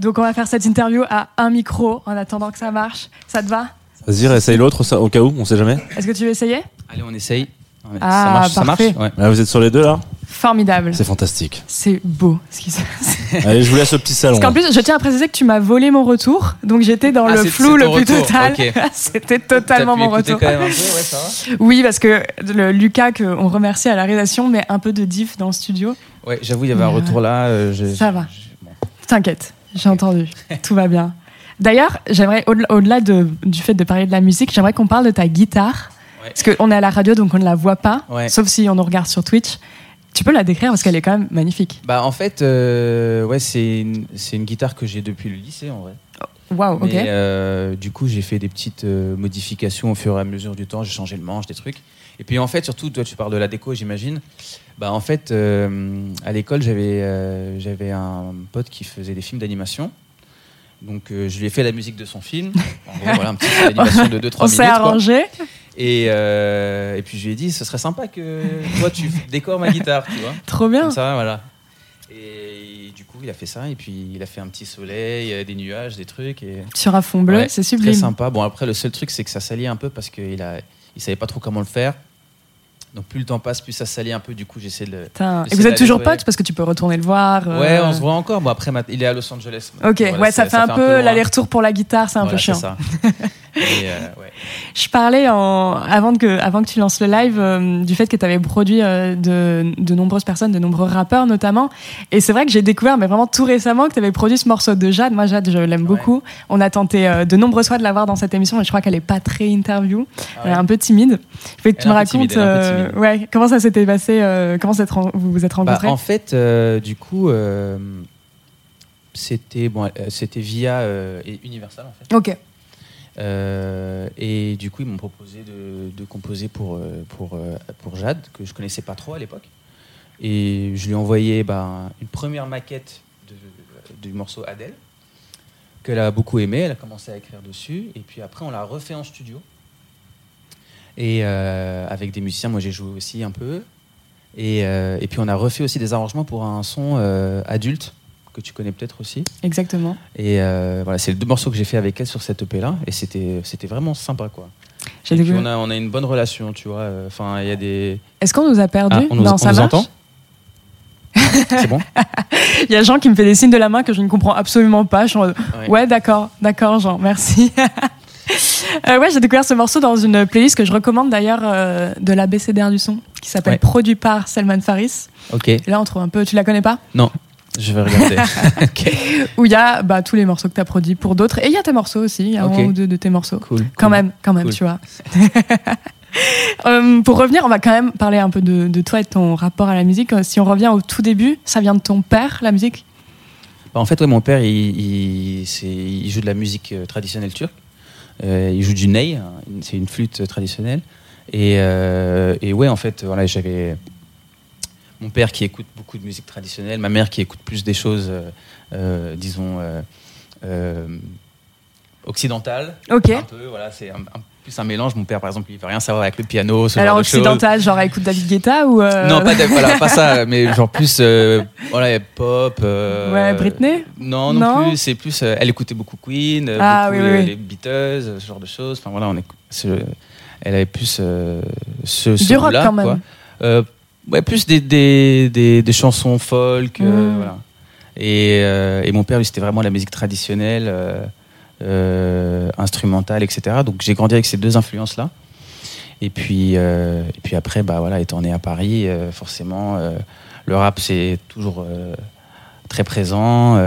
Speaker 3: Donc on va faire cette interview à un micro en attendant que ça marche. Ça te va?
Speaker 2: Vas-y, essaye l'autre ça- au cas où, on sait jamais.
Speaker 3: Est-ce que tu veux essayer?
Speaker 8: Allez, on essaye. Ouais,
Speaker 3: Ah,
Speaker 8: ça marche, ça marche
Speaker 3: parfait.
Speaker 8: Ouais.
Speaker 2: Là, vous êtes sur les deux là?
Speaker 3: Formidable.
Speaker 2: C'est fantastique.
Speaker 3: C'est beau ce qui se passe.
Speaker 2: Allez, je vous laisse au petit salon.
Speaker 3: Parce qu'en plus, je tiens à préciser que tu m'as volé mon retour, donc j'étais dans
Speaker 8: Ah,
Speaker 3: le
Speaker 8: c'est-
Speaker 3: flou
Speaker 8: c'est
Speaker 3: le
Speaker 8: ton
Speaker 3: plus
Speaker 8: retour,
Speaker 3: total.
Speaker 8: ok.
Speaker 3: C'était totalement
Speaker 8: T'as pu
Speaker 3: mon
Speaker 8: écouter
Speaker 3: retour.
Speaker 8: quand même un peu, ouais, ça va
Speaker 3: Oui, parce que le Lucas, qu'on remercie à la réalisation, met un peu de diff dans le studio.
Speaker 8: Ouais, j'avoue, il y avait un
Speaker 3: Ouais.
Speaker 8: retour là. euh,
Speaker 3: Ça va.
Speaker 8: bon.
Speaker 3: T'inquiète, j'ai entendu. Tout va bien. D'ailleurs, j'aimerais, au-delà au-delà de- du fait de parler de la musique, j'aimerais qu'on parle de ta guitare.
Speaker 8: Ouais.
Speaker 3: Parce qu'on est à la radio, donc on ne la voit pas,
Speaker 8: Ouais.
Speaker 3: sauf si on nous regarde sur Twitch. Tu peux la décrire parce qu'elle est quand même magnifique.
Speaker 8: Bah, en fait, euh, ouais, c'est une, guitare que j'ai depuis le lycée en vrai.
Speaker 3: Waouh, ok.
Speaker 8: Mais euh, du coup, j'ai fait des petites euh, modifications au fur et à mesure du temps. J'ai changé le manche, des trucs. Et puis en fait, surtout, toi, tu parles de la déco, j'imagine. Bah, en fait, à l'école, j'avais j'avais un pote qui faisait des films d'animation. Donc, euh, je lui ai fait la musique de son film. En gros, voilà, un petit film d'animation de 2-3
Speaker 3: on
Speaker 8: minutes.
Speaker 3: s'est
Speaker 8: quoi.
Speaker 3: arrangé.
Speaker 8: Et, euh, et puis, je lui ai dit, ce serait sympa que toi, tu décores ma guitare, tu vois.
Speaker 3: Trop bien.
Speaker 8: Comme ça, voilà. Et du coup, il a fait ça. Et puis, il a fait un petit soleil, euh, des nuages, des trucs. Et
Speaker 3: Sur un fond bleu,
Speaker 8: Ouais,
Speaker 3: c'est
Speaker 8: très
Speaker 3: sublime.
Speaker 8: sympa. Bon, après, le seul truc, c'est que ça salit un peu parce qu'il a, il savait pas trop comment le faire. Donc, plus le temps passe, plus ça salit un peu. Du coup, j'essaie de.
Speaker 3: Putain. Et vous êtes toujours potes parce que tu peux retourner le voir. euh,
Speaker 8: Ouais, on se voit encore. Bon, après, il est à Los Angeles.
Speaker 3: Ok,
Speaker 8: Voilà,
Speaker 3: ouais, ça fait un peu l'aller-retour pour la guitare, c'est un
Speaker 8: Voilà,
Speaker 3: peu chiant.
Speaker 8: ça. Et, euh, ouais.
Speaker 3: Je parlais en, avant, que, avant que tu lances le live euh, du fait que tu avais produit euh, de, de nombreuses personnes, de nombreux rappeurs notamment. Et c'est vrai que j'ai découvert, mais vraiment tout récemment, que tu avais produit ce morceau de Jade. Moi, Jade, je l'aime beaucoup. On a tenté de nombreuses fois de l'avoir dans cette émission, mais je crois qu'elle est pas très interview.
Speaker 8: Ah
Speaker 3: Elle est un peu timide. Je que tu me racontes
Speaker 8: timide.
Speaker 3: ouais, comment ça s'était passé, comment vous vous êtes
Speaker 8: Bah,
Speaker 3: rencontrés?
Speaker 8: en fait, du coup, c'était bon, c'était via euh, Universal en fait.
Speaker 3: Ok.
Speaker 8: Euh, et du coup, ils m'ont proposé de, composer pour, euh, euh, pour Jade, que je connaissais pas trop à l'époque. Et je lui ai envoyé bah, une première maquette du morceau Adèle, qu'elle a beaucoup aimé. Elle a commencé à écrire dessus. Et puis après, on l'a refait en studio. Et avec des musiciens, moi j'ai joué aussi un peu. Et, puis on a refait aussi des arrangements pour un son adulte, que tu connais peut-être aussi.
Speaker 3: Exactement.
Speaker 8: Et euh, voilà, c'est les deux morceaux que j'ai fait avec elle sur cette EP là, et c'était c'était vraiment sympa quoi.
Speaker 3: J'ai
Speaker 8: Et puis on a on a une bonne relation, tu vois. Enfin, il y a des.
Speaker 3: Est-ce qu'on nous a perdu
Speaker 8: Ah, on nous,
Speaker 3: Non,
Speaker 8: on
Speaker 3: ça
Speaker 8: nous entend C'est bon.
Speaker 3: Il y a Jean qui me fait des signes de la main que je ne comprends absolument pas. Je suis en
Speaker 8: Ouais.
Speaker 3: ouais, d'accord, d'accord, Jean, merci. Euh, ouais, j'ai découvert ce morceau dans une playlist que je recommande d'ailleurs euh, de la BCDR du son, qui s'appelle
Speaker 8: Ouais.
Speaker 3: Produit par Selman Faris.
Speaker 8: Ok.
Speaker 3: Et là, on trouve un peu, tu la connais pas?
Speaker 8: Non, je vais regarder.
Speaker 3: Où il y a bah, tous les morceaux que tu as produits pour d'autres. Et il y a tes morceaux aussi, il y a un ou deux de tes morceaux.
Speaker 8: Cool.
Speaker 3: Quand
Speaker 8: cool.
Speaker 3: même, quand même,
Speaker 8: Cool.
Speaker 3: tu vois. Euh, pour revenir, on va quand même parler un peu de, de toi et de ton rapport à la musique. Si on revient au tout début, ça vient de ton père, la musique?
Speaker 8: Bah, en fait, ouais, mon père, il, il, c'est- il joue de la musique euh, traditionnelle turque. Euh, il joue du ney, hein, c'est une flûte traditionnelle. Et, euh, et ouais, en fait, voilà, j'avais mon père qui écoute beaucoup de musique traditionnelle, ma mère qui écoute plus des choses, euh, euh, disons, euh, occidentales.
Speaker 3: Ok.
Speaker 8: Un peu, voilà, c'est un, un- plus un mélange. Mon père, par exemple, il veut rien savoir avec le piano, ce
Speaker 3: Alors
Speaker 8: genre de
Speaker 3: occidental, genre écoute David Guetta ou euh,
Speaker 8: Non, pas, de- voilà, pas ça, mais genre plus voilà, pop.
Speaker 3: Ouais, Britney?
Speaker 8: Non, non,
Speaker 3: Non
Speaker 8: plus. C'est plus. elle écoutait beaucoup Queen,
Speaker 3: Ah,
Speaker 8: beaucoup
Speaker 3: oui, oui,
Speaker 8: les,
Speaker 3: oui.
Speaker 8: les Beatles, ce genre de choses. Enfin voilà, on écoute- elle avait plus ce, ce
Speaker 3: Du rock, quand même.
Speaker 8: quoi. Ouais, plus des, des, des, des chansons folk. euh,
Speaker 3: Mm.
Speaker 8: voilà. Et, euh, et mon père, lui, c'était vraiment la musique traditionnelle, euh, instrumentale, etc. Donc j'ai grandi avec ces deux influences-là. Et puis, euh, et puis après, bah, voilà, étant né à Paris, euh, forcément, euh, le rap, c'est toujours très présent.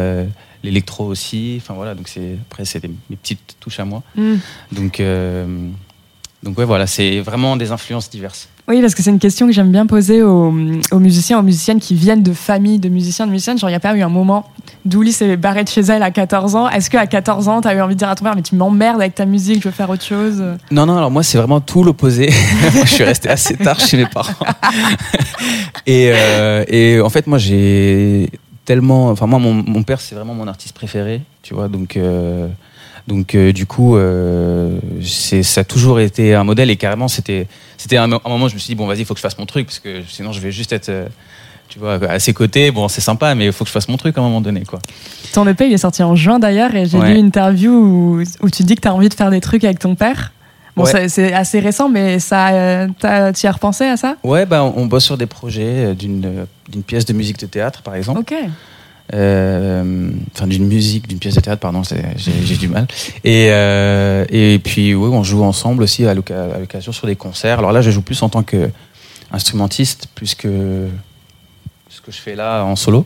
Speaker 8: L'électro aussi. Enfin voilà, donc c'est après c'est mes petites touches à moi.
Speaker 3: Hmm.
Speaker 8: Donc donc ouais voilà, c'est vraiment des influences diverses.
Speaker 3: Oui, parce que c'est une question que j'aime bien poser aux, aux musiciens, aux musiciennes qui viennent de familles de musiciens, de musiciennes. Genre, il n'y a pas eu un moment d'Ouli s'est barré de chez elle à 14 ans. Est-ce qu'à 14 ans, tu as eu envie de dire à ton père, mais tu m'emmerdes avec ta musique, je veux faire autre chose?
Speaker 8: Non, non, alors moi, c'est vraiment tout l'opposé. Je suis resté assez tard chez mes parents. et, euh, et en fait, moi, j'ai tellement. Enfin, moi, mon, mon père, c'est vraiment mon artiste préféré, tu vois. Donc, euh, Donc euh, du coup, euh, ça a toujours été un modèle et carrément c'était un, un moment où je me suis dit bon vas-y il faut que je fasse mon truc parce que sinon je vais juste être euh, tu vois à ses côtés bon c'est sympa mais il faut que je fasse mon truc à un moment donné quoi.
Speaker 3: Ton EP, il est sorti en juin d'ailleurs, et j'ai
Speaker 8: Ouais.
Speaker 3: lu une interview où, où tu dis que tu as envie de faire des trucs avec ton père. Bon,
Speaker 8: Ouais.
Speaker 3: c'est- assez récent, mais ça, euh, tu y as repensé à ça?
Speaker 8: Ouais bah on, on bosse sur des projets d'une d'une pièce de musique de théâtre par exemple.
Speaker 3: Ok.
Speaker 8: Euh, enfin d'une musique, d'une pièce de théâtre, pardon, j'ai du mal. Et, euh, et puis oui, on joue ensemble aussi à l'occasion sur des concerts. Alors là, je joue plus en tant que instrumentiste, plus que ce que je fais là en solo.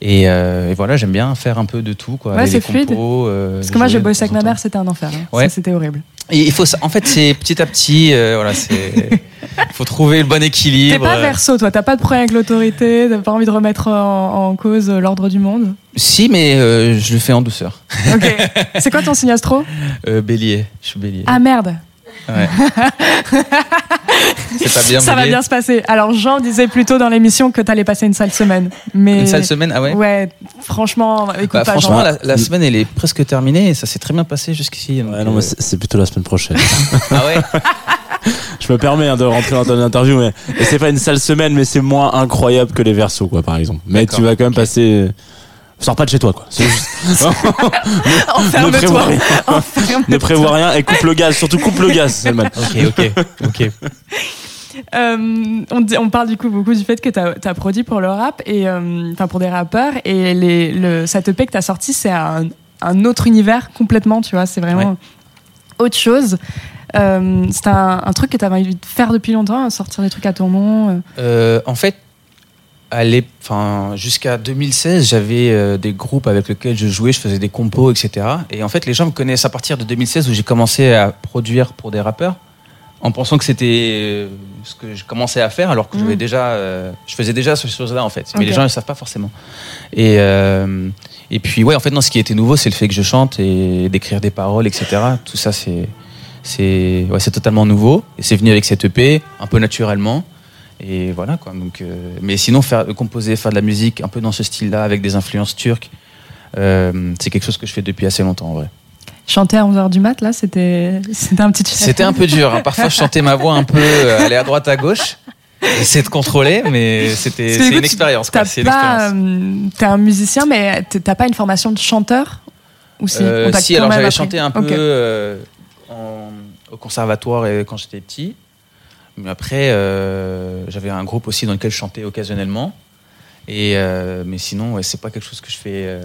Speaker 8: Et, euh, et voilà, j'aime bien faire un peu de tout, quoi.
Speaker 3: Ouais, c'est fluide.
Speaker 8: compos, euh,
Speaker 3: Parce que moi,
Speaker 8: de
Speaker 3: bossais avec ma mère, c'était un enfer. hein.
Speaker 8: Ouais.
Speaker 3: Ça, c'était horrible.
Speaker 8: Et il faut, en fait, c'est petit à petit, euh, voilà, c'est, faut trouver le bon
Speaker 3: T'es
Speaker 8: équilibre.
Speaker 3: pas verso, toi. T'as pas de problème avec l'autorité. T'as pas envie de remettre en, en cause euh, l'ordre du monde?
Speaker 8: Si, mais je le fais en douceur.
Speaker 3: Ok. c'est quoi ton signe astro?
Speaker 8: Bélier, je suis bélier.
Speaker 3: Ah merde.
Speaker 8: Ouais. c'est pas bien
Speaker 3: Ça va bien se passer. Alors, Jean disait plutôt dans l'émission que t'allais passer une sale semaine. Mais
Speaker 8: Une sale semaine, ah ouais.
Speaker 3: Ouais, franchement, écoute
Speaker 8: Bah,
Speaker 3: pas,
Speaker 8: franchement,
Speaker 3: Jean.
Speaker 8: la, la semaine elle est presque terminée et ça s'est très bien passé jusqu'ici.
Speaker 2: Ouais, non,
Speaker 8: euh,
Speaker 2: mais c'est plutôt la semaine prochaine.
Speaker 8: ah ouais.
Speaker 2: Je me permets hein, de rentrer dans ton interview, mais et c'est pas une sale semaine, mais c'est moins incroyable que les versos, quoi, par exemple. Mais tu vas quand même passer. Sors pas de chez toi, quoi. C'est juste- ne prévois
Speaker 3: Enferme-toi.
Speaker 2: rien. Ne prévois rien et coupe le gaz, surtout coupe le gaz, Salman.
Speaker 8: Ok, ok, ok.
Speaker 3: Euh, on, dit- on parle du coup beaucoup du fait que tu as, produit pour le rap, et euh, enfin pour des rappeurs, et les, le, cette EP que tu as sorti, c'est un, un autre univers complètement, tu vois, c'est vraiment
Speaker 8: Ouais.
Speaker 3: autre chose. Euh, c'est un, un truc que tu avais envie de faire depuis longtemps, sortir des trucs à ton nom. euh.
Speaker 8: Euh, en fait, enfin, jusqu'à 2016, j'avais euh, des groupes avec lesquels je jouais, je faisais des compos, etc. Et en fait, les gens me connaissent à partir de 2016 où j'ai commencé à produire pour des rappeurs, en pensant que c'était euh, ce que je commençais à faire, alors que déjà, euh, je faisais déjà ces choses-là en fait. Mais les gens ne le savent pas forcément. Et euh, et puis ouais, en fait, non, ce qui était nouveau, c'est le fait que je chante et d'écrire des paroles, etc. Tout ça, c'est c'est ouais, c'est totalement nouveau et c'est venu avec cette EP un peu naturellement. Et voilà quoi. Donc, euh, mais sinon, faire, composer, faire de la musique un peu dans ce style-là avec des influences turques, euh, c'est quelque chose que je fais depuis assez longtemps en vrai.
Speaker 3: Chanter à 11h du mat, là, c'était c'était un petit
Speaker 8: C'était un peu dur. hein. Parfois, je chantais ma voix un peu, euh, aller à droite, à gauche, essayer de contrôler, mais c'était c'est une expérience.
Speaker 3: T'as
Speaker 8: C'est
Speaker 3: pas, t'es un musicien, mais t'as pas une formation de chanteur? Ou si,
Speaker 8: Euh, si, alors j'avais chanté un peu euh, en- au conservatoire et quand j'étais petit. Mais après, euh, j'avais un groupe aussi dans lequel je chantais occasionnellement. Et, euh, mais sinon, ouais, c'est pas quelque chose que je fais euh,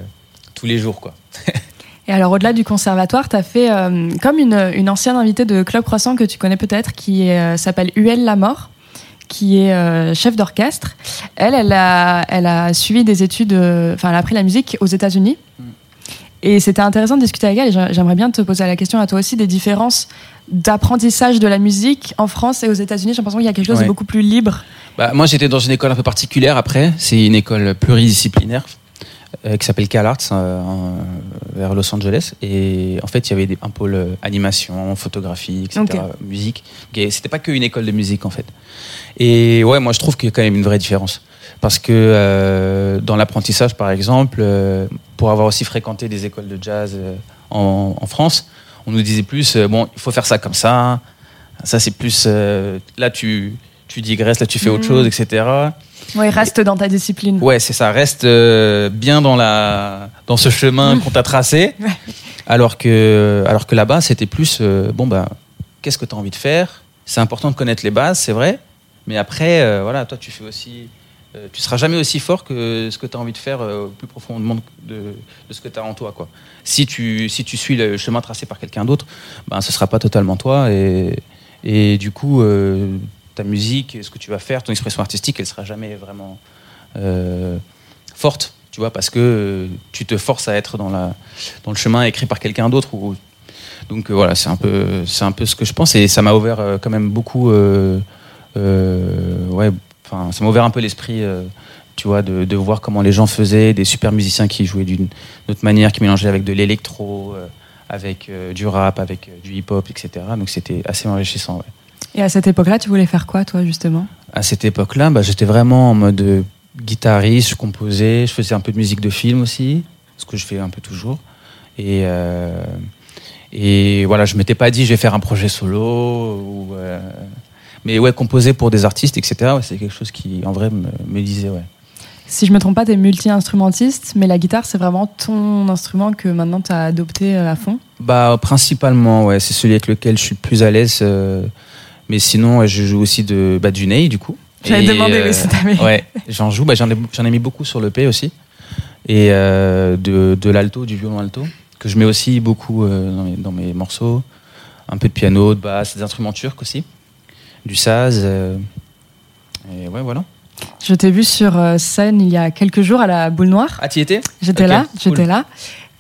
Speaker 8: tous les jours. Quoi.
Speaker 3: Et alors, au-delà du conservatoire, tu as fait comme une, une ancienne invitée de Club Croissant que tu connais peut-être, qui s'appelle Huel Lamort, qui est chef d'orchestre. Elle, elle a, elle a suivi des études, enfin, elle a appris la musique aux États-Unis.
Speaker 8: Mm.
Speaker 3: Et c'était intéressant de discuter avec elle. et j'a- J'aimerais bien te poser la question à toi aussi des différences d'apprentissage de la musique en France et aux États-Unis. J'ai l'impression qu'il y a quelque chose
Speaker 8: Ouais.
Speaker 3: de beaucoup plus libre.
Speaker 8: Bah, moi, j'étais dans une école un peu particulière après. C'est une école pluridisciplinaire euh, qui s'appelle CalArts euh, vers Los Angeles. Et en fait, il y avait des, un pôle euh, animation, photographie, etc.,
Speaker 3: Ok.
Speaker 8: musique. Et C'était pas que une école de musique en fait. Et ouais, moi, je trouve qu'il y a quand même une vraie différence. Parce que euh, dans l'apprentissage, par exemple, euh, pour avoir aussi fréquenté des écoles de jazz euh, en, en France, on nous disait plus, bon, il faut faire ça comme ça. Ça, c'est plus. là, tu, tu digresses, là, tu fais autre
Speaker 3: Mhm.
Speaker 8: chose, etc.
Speaker 3: Ouais, reste dans ta discipline.
Speaker 8: Ouais, c'est ça. Reste euh, bien dans, la, dans ce chemin qu'on t'a tracé.
Speaker 3: Ouais.
Speaker 8: Alors que, alors que là-bas, c'était plus euh, bon, bah, qu'est-ce que tu as envie de faire? C'est important de connaître les bases, c'est vrai. Mais après, euh, voilà, toi, tu fais aussi. Euh, tu seras jamais aussi fort que ce que tu as envie de faire euh, au plus profondément de, de ce que tu as en toi. Quoi. Si, tu, si tu suis le chemin tracé par quelqu'un d'autre, ben, ce sera pas totalement toi. Et, et du coup, euh, ta musique, ce que tu vas faire, ton expression artistique, elle sera jamais vraiment euh, forte, tu vois, parce que euh, tu te forces à être dans, la, dans le chemin écrit par quelqu'un d'autre. Donc voilà, c'est un, peu, un peu ce que je pense et ça m'a ouvert quand même beaucoup. ouais, enfin, ça m'a ouvert un peu l'esprit. euh, tu vois, de, de voir comment les gens faisaient, des super musiciens qui jouaient d'une autre manière, qui mélangeaient avec de l'électro, euh, avec euh, du rap, avec du hip-hop, etc. Donc c'était assez enrichissant. ouais.
Speaker 3: Et à cette époque-là, tu voulais faire quoi, toi, justement?
Speaker 8: À cette époque-là, bah, j'étais vraiment en mode guitariste, je composais, je faisais un peu de musique de film aussi, ce que je fais un peu toujours. Et, Et voilà, je m'étais pas dit je vais faire un projet solo. Ou, euh, mais ouais, composer pour des artistes, etc. ouais, c'est quelque chose qui, en vrai, me, me disait ouais.
Speaker 3: Si je me trompe pas, t'es multi-instrumentiste, mais la guitare, c'est vraiment ton instrument que maintenant t'as adopté euh, à fond?
Speaker 8: Bah principalement, ouais, c'est celui avec lequel je suis le plus à l'aise. euh, mais sinon, je joue aussi de bah, du ney du coup.
Speaker 3: J'avais demandé
Speaker 8: euh,
Speaker 3: si t'avais.
Speaker 8: Ouais, j'en joue. Bah, j'en ai, j'en ai mis beaucoup sur le P aussi. Et euh, de, de l'alto, du violon alto, que je mets aussi beaucoup dans, mes, dans mes morceaux. Un peu de piano, de basse, des instruments turcs aussi. Du saz. euh, et ouais, voilà.
Speaker 3: Je t'ai vu sur euh, scène il y a quelques jours à la Boule Noire.
Speaker 8: Ah, tu y étais?
Speaker 3: J'étais là,
Speaker 8: cool.
Speaker 3: j'étais là.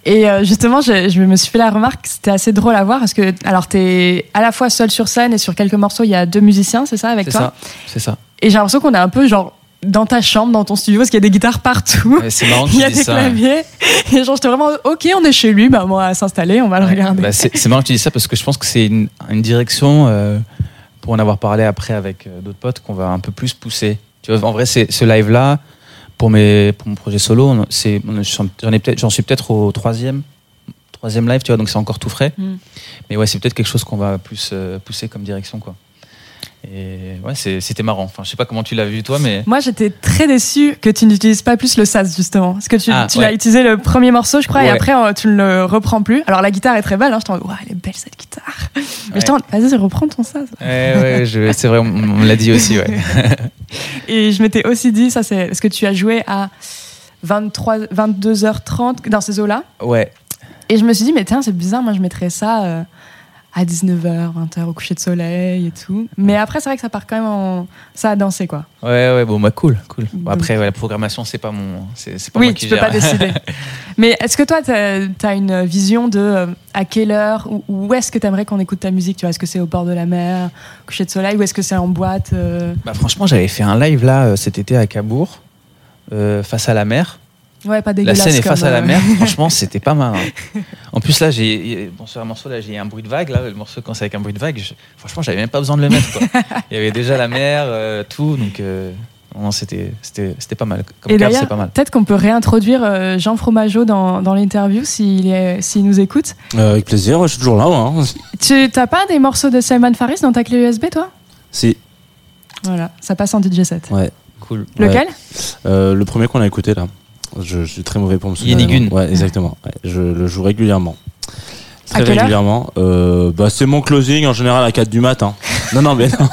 Speaker 3: Et euh, justement, je, je me suis fait la remarque, c'était assez drôle à voir parce que, alors, t'es à la fois seul sur scène et sur quelques morceaux, il y a deux musiciens, c'est ça, avec
Speaker 8: C'est
Speaker 3: toi?
Speaker 8: ça. C'est ça.
Speaker 3: Et j'ai l'impression qu'on est un peu genre dans ta chambre, dans ton studio, parce qu'il y a des guitares partout.
Speaker 8: Ouais, c'est marrant que
Speaker 3: Il y a des
Speaker 8: ça.
Speaker 3: claviers. Et genre, j'étais vraiment, ok, on est chez lui, bah, on va s'installer, on va le regarder.
Speaker 8: Bah, c'est c'est marrant que tu dis ça parce que je pense que c'est une, une direction, euh, pour en avoir parlé après avec euh, d'autres potes, qu'on va un peu plus pousser. Tu vois, en vrai, c'est ce live-là, pour, mes, pour mon projet solo, j'en j'en ai peut-être- j'en suis peut-être au troisième, troisième live, tu vois, donc c'est encore tout frais.
Speaker 3: Mm.
Speaker 8: Mais ouais, c'est peut-être quelque chose qu'on va plus euh, pousser comme direction, quoi. Et ouais, c'était marrant. Enfin, je sais pas comment tu l'as vu toi, mais
Speaker 3: Moi, j'étais très déçue que tu n'utilises pas plus le sas, justement. Parce que tu,
Speaker 8: Ah,
Speaker 3: tu
Speaker 8: ouais.
Speaker 3: l'as utilisé le premier morceau, je crois, et
Speaker 8: Ouais.
Speaker 3: après, euh, tu ne le reprends plus. Alors, la guitare est très belle, hein, je t'en ouais, elle est belle cette guitare. Mais je t'en vas-y, reprends ton sas.
Speaker 8: ouais, ouais, je- c'est vrai, on, on me l'a dit aussi, ouais.
Speaker 3: Et je m'étais aussi dit, ça c'est parce que tu as joué à 23, 22h30 dans ces eaux-là.
Speaker 8: Ouais,
Speaker 3: Et je me suis dit, mais tiens, c'est bizarre, moi je mettrais ça euh, à 19h, 20h au coucher de soleil et tout. Mais après, c'est vrai que ça part quand même en. Ça a dansé quoi.
Speaker 8: ouais, ouais, bon, bah cool, cool. Bon, après, ouais, la programmation, c'est pas mon, c'est c'est pas
Speaker 3: oui,
Speaker 8: moi qui
Speaker 3: tu peux pas décider. mais est-ce que toi, tu as, une vision de euh, à quelle heure, ou où est-ce que tu aimerais qu'on écoute ta musique tu vois? Est-ce que c'est au bord de la mer, au coucher de soleil, ou est-ce que c'est en boîte euh?
Speaker 8: Bah, franchement, j'avais fait un live là euh, cet été à Cabourg, euh, face à la mer.
Speaker 3: Ouais, pas
Speaker 8: La
Speaker 3: dégueulasse.
Speaker 8: scène est face à la
Speaker 3: euh,
Speaker 8: mer. Franchement, c'était pas mal. hein. En plus, là, j'ai bon, sur un morceau, là, j'ai un bruit de vague. Là, le morceau quand c'est avec un bruit de vague, je- franchement, j'avais même pas besoin de le mettre. quoi. Il y avait déjà la mer, euh, tout, donc euh, non, c'était c'était c'était pas mal. Comme
Speaker 3: Et d'ailleurs,
Speaker 8: c'est pas mal.
Speaker 3: peut-être qu'on peut réintroduire euh, Jean Fromageau dans, dans l'interview s'il est- s'il nous écoute.
Speaker 2: Euh, avec plaisir, je suis toujours là. moi, Hein.
Speaker 3: Tu t'as pas des morceaux de Salman Faris dans ta clé USB, toi?
Speaker 2: Si,
Speaker 3: Voilà, ça passe en DJ set.
Speaker 2: ouais.
Speaker 8: Cool.
Speaker 3: Lequel?
Speaker 2: Euh, le premier qu'on a écouté là. Je, je suis très mauvais pour me souvenir.
Speaker 8: Yenigun.
Speaker 2: Ouais, exactement. Ouais, je le joue régulièrement. Très régulièrement. Euh, bah, c'est mon closing en général à 4 du matin. Non, non, mais non.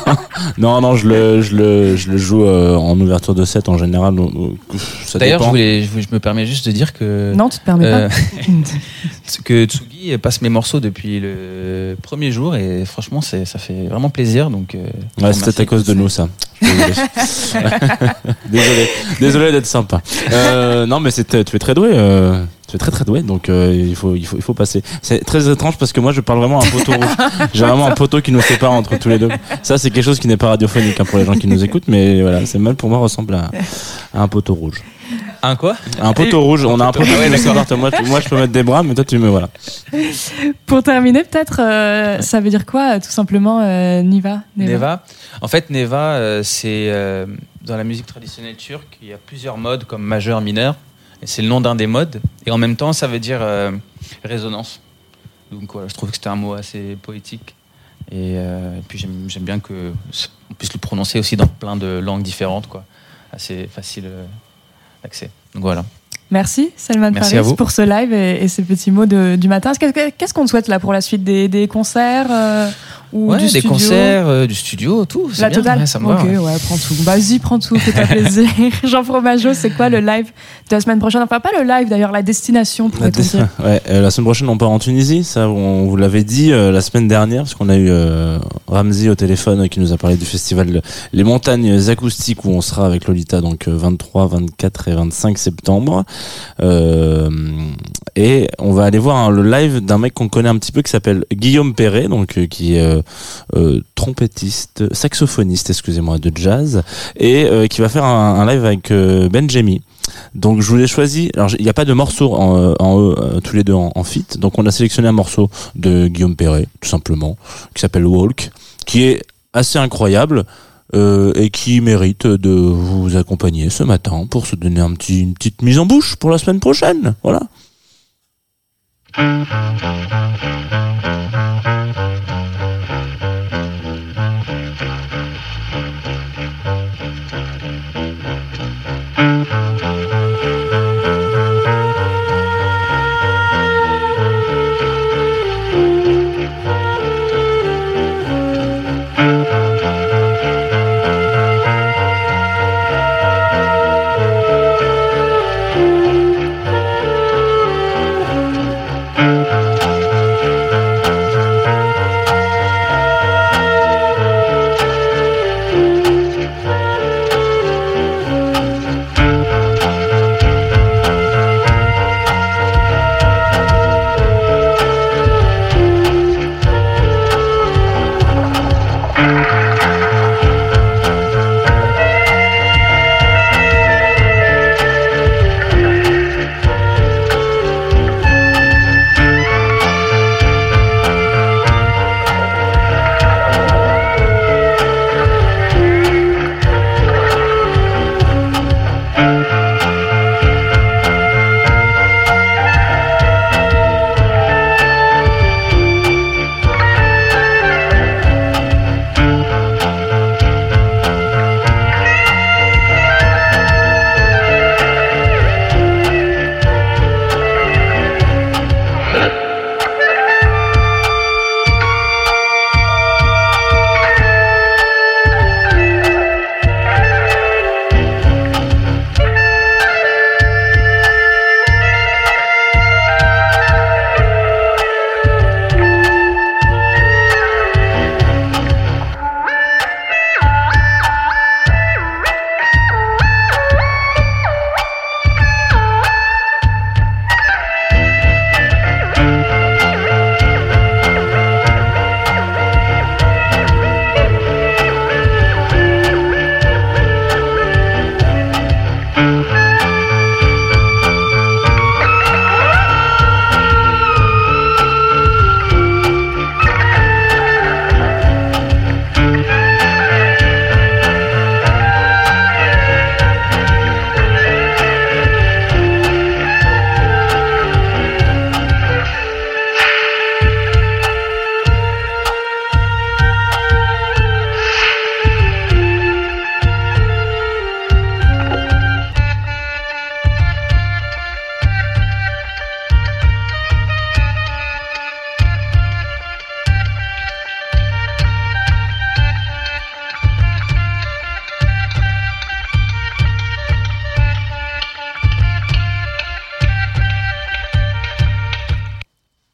Speaker 2: non, non, je le, je le, je le joue euh, en ouverture de set en général. donc, euh, ça
Speaker 8: D'ailleurs, je,
Speaker 2: dépend.
Speaker 8: voulais, je, je me permets juste de dire que
Speaker 3: Non, tu te permets
Speaker 8: euh,
Speaker 3: pas.
Speaker 8: que Tsugi passe mes morceaux depuis le premier jour et franchement, c'est ça fait vraiment plaisir. Donc, euh, je
Speaker 2: Ouais,
Speaker 8: vous
Speaker 2: c'était à
Speaker 8: remercie.
Speaker 2: cause de nous, ça. Je suis Désolé. désolé. Désolé d'être sympa. Euh, non, mais c'est, tu es très doué. Euh, tu es très très doué, donc euh, il faut il faut il faut passer. C'est très étrange parce que moi je parle vraiment à un poteau rouge. J'ai vraiment un poteau qui nous sépare entre tous les deux. Ça c'est quelque chose qui n'est pas radiophonique hein, pour les gens qui nous écoutent, mais voilà, c'est mal pour moi ressemble à, à un poteau rouge.
Speaker 8: Un quoi?
Speaker 2: Un poteau rouge. On a un poteau
Speaker 8: Ah ouais,
Speaker 2: sépare. Moi, je- moi je peux mettre des bras, mais toi tu me voilà.
Speaker 3: Pour terminer, peut-être, euh, ça veut dire quoi, euh, tout simplement, euh, Niva
Speaker 8: Neva. En fait, Neva, euh, c'est euh, dans la musique traditionnelle turque, il y a plusieurs modes comme majeur, mineur. C'est le nom d'un des modes. Et en même temps, ça veut dire euh, résonance. Donc voilà, je trouve que c'était un mot assez poétique. Et, euh, et puis j'aime bien que on puisse le prononcer aussi dans plein de langues différentes, quoi. Assez facile euh, d'accès. Donc voilà.
Speaker 3: Merci, Salman
Speaker 8: Merci vous.
Speaker 3: pour ce live et, et ces petits mots de- du matin. Qu'est-ce qu'on te souhaite là pour la suite? Des, des concerts ou
Speaker 8: Ouais,
Speaker 3: du
Speaker 8: des
Speaker 3: studio
Speaker 8: concerts, euh, du studio, tout.
Speaker 3: La
Speaker 8: bien,
Speaker 3: totale
Speaker 8: ouais, ça me
Speaker 3: Ok,
Speaker 8: va, ouais.
Speaker 3: ouais, prends tout. Vas-y, prends tout, fais-toi plaisir. Jean Fromageau, c'est quoi le live de la semaine prochaine? Enfin, pas le live d'ailleurs, la destination,
Speaker 2: La,
Speaker 3: dire.
Speaker 2: ouais, euh, la semaine prochaine, on part en Tunisie. Ça, on vous l'avait dit euh, la semaine dernière, parce qu'on a eu euh, Ramzi au téléphone euh, qui nous a parlé du festival Les Montagnes Acoustiques où on sera avec Lolita, donc euh, 23, 24 et 25 septembre. Euh, et on va aller voir hein, le live d'un mec qu'on connaît un petit peu qui s'appelle Guillaume Perret, donc euh, qui est euh, euh, trompettiste, saxophoniste, excusez-moi, de jazz, et euh, qui va faire un, live avec euh, Benjemi. Donc je vous ai choisi. Alors il n'y a pas de morceau en, tous les deux en, feat. Donc on a sélectionné un morceau de Guillaume Perret, tout simplement, qui s'appelle Walk, qui est assez incroyable. et qui mérite de vous accompagner ce matin pour se donner une petite mise en bouche pour la semaine prochaine. Voilà.
Speaker 3: Música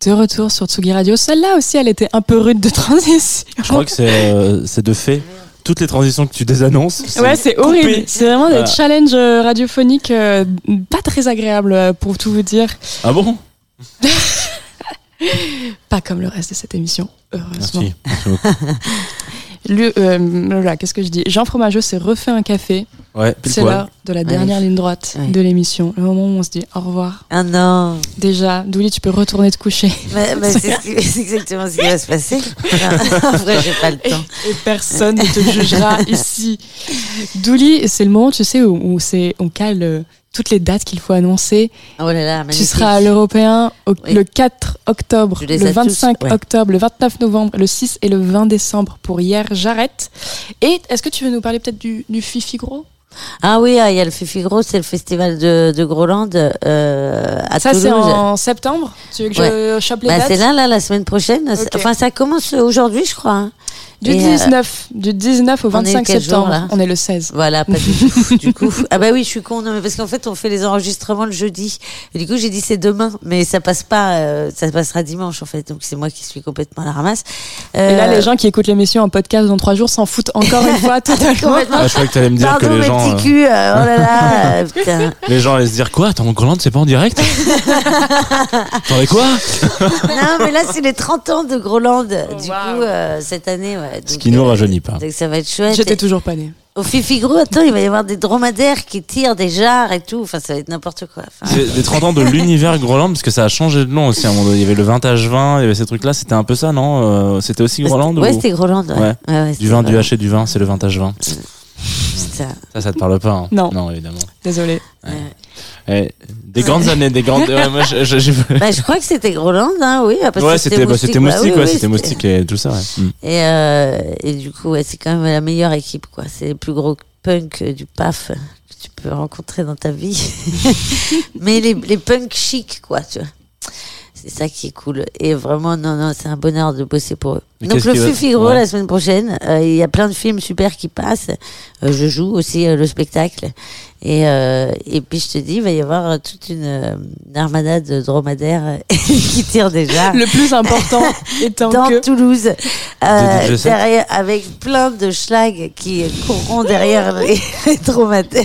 Speaker 3: De retour sur Tsugi Radio. Celle-là aussi, elle était un peu rude de transition.
Speaker 2: Je crois que c'est euh, c'est de fait. Toutes les transitions que tu désannonces.
Speaker 3: Ouais, c'est horrible. C'est vraiment des
Speaker 2: Voilà.
Speaker 3: challenges euh, radiophoniques euh, pas très agréables pour tout vous dire.
Speaker 2: Ah bon?
Speaker 3: Pas comme le reste de cette émission, heureusement.
Speaker 2: Merci.
Speaker 3: Le, euh, voilà, qu'est-ce que je dis? Jean Fromageau s'est refait un café.
Speaker 2: Ouais,
Speaker 3: C'est l'heure de la dernière ligne droite
Speaker 4: Ouais.
Speaker 3: de l'émission. Le moment où on se dit au revoir.
Speaker 4: Ah non.
Speaker 3: Déjà, Douli, tu peux retourner te coucher.
Speaker 4: Mais- mais c'est ce exactement ce qui va se passer. Non, en vrai, j'ai pas le
Speaker 3: Et,
Speaker 4: temps.
Speaker 3: et personne ne te jugera ici. Douli, c'est le moment, tu sais, où, où c'est, on cale euh, toutes les dates qu'il faut annoncer.
Speaker 4: Oh là là,
Speaker 3: Tu seras à l'Européen
Speaker 4: Oui.
Speaker 3: le 4 octobre, le
Speaker 4: ai tous,
Speaker 3: 25
Speaker 4: ouais.
Speaker 3: octobre, le 29 novembre, le 6 et le 20 décembre pour Hier J'arrête. Et est-ce que tu veux nous parler peut-être du, du Fifi Gros?
Speaker 4: Ah oui, ah, il y a le Fifi Gros, c'est le festival de, de Groland euh, à
Speaker 3: Ça,
Speaker 4: Toulouse.
Speaker 3: c'est en septembre? Tu veux que je chope les
Speaker 4: Bah,
Speaker 3: dates?
Speaker 4: c'est là, là, la semaine prochaine. Enfin, ça commence aujourd'hui, je crois. hein.
Speaker 3: Du
Speaker 4: Et, euh,
Speaker 3: 19, du 19 au
Speaker 4: on est
Speaker 3: 25
Speaker 4: quel jour,
Speaker 3: septembre.
Speaker 4: là
Speaker 3: on est le 16.
Speaker 4: Voilà, pas du tout. Du coup, ah bah oui, je suis con, non, mais parce qu'en fait, on fait les enregistrements le jeudi. Et du coup, j'ai dit c'est demain, mais ça passe pas, euh, ça passera dimanche en fait. Donc c'est moi qui suis complètement à la ramasse.
Speaker 3: Et là,
Speaker 4: Euh,
Speaker 3: les gens qui écoutent l'émission en podcast dans trois jours s'en foutent encore une fois totalement.
Speaker 2: Ah, je croyais que t'allais me dire
Speaker 4: Pardon,
Speaker 2: que les gens,
Speaker 4: petits
Speaker 2: euh,
Speaker 4: culs, euh, oh là là, euh, putain.
Speaker 2: les gens allaient se dire quoi Attends, Groland, c'est pas en direct Attendez quoi
Speaker 4: Non, mais là, c'est les 30 ans de Groland. Du
Speaker 3: Wow.
Speaker 4: coup, euh, cette année, ouais.
Speaker 2: Ce qui nous
Speaker 4: euh,
Speaker 2: rajeunit pas.
Speaker 4: Donc ça va être chouette.
Speaker 3: J'étais toujours pas née.
Speaker 4: Au Fifi Gros, attends, il va y avoir des dromadaires qui tirent des jarres et tout. Enfin, ça va être n'importe quoi. Enfin,
Speaker 2: les 30 ans de l'univers Groland, parce que ça a changé de nom aussi à un moment donné. Il y avait le vintage vin, il y avait ces trucs-là. C'était un peu ça, non Euh, C'était aussi Groland
Speaker 4: Ouais,
Speaker 2: ou...
Speaker 4: c'était Groland. Ouais.
Speaker 2: Ouais.
Speaker 4: Ouais, ouais,
Speaker 2: Du vin, du haché, du vin, c'est le vintage vin.
Speaker 4: Putain.
Speaker 2: Ça, ça te parle pas hein
Speaker 3: Non.
Speaker 2: Non, évidemment.
Speaker 3: Désolé.
Speaker 2: Eh, des grandes années, des grandes. ouais, moi, je- je- je-
Speaker 4: Bah, je crois que c'était Groland, hein, oui. parce
Speaker 2: Ouais, c'était bah, c'était
Speaker 4: Bah
Speaker 2: moustique,
Speaker 4: oui,
Speaker 2: ouais,
Speaker 4: oui,
Speaker 2: c'était moustique et tout ça. Ouais. Mm.
Speaker 4: Et, euh, et du coup, ouais, c'est quand même la meilleure équipe, quoi. C'est les plus gros punks euh, du PAF que tu peux rencontrer dans ta vie. Mais les, les punks chics, quoi, tu vois. C'est ça qui est cool. Et vraiment, non, non, c'est un bonheur de bosser pour eux.
Speaker 2: Mais
Speaker 4: Donc le Gros,
Speaker 2: Ouais.
Speaker 4: la semaine prochaine, euh, il y a plein de films super qui passent. Euh, je joue aussi euh, le spectacle. Et, euh, et puis je te dis, il va y avoir toute une, une armada de dromadaires qui tire déjà
Speaker 3: Le plus important étant
Speaker 4: dans
Speaker 3: que.
Speaker 4: Toulouse, euh, derrière, avec plein de schlags qui courront derrière les, les dromadaires.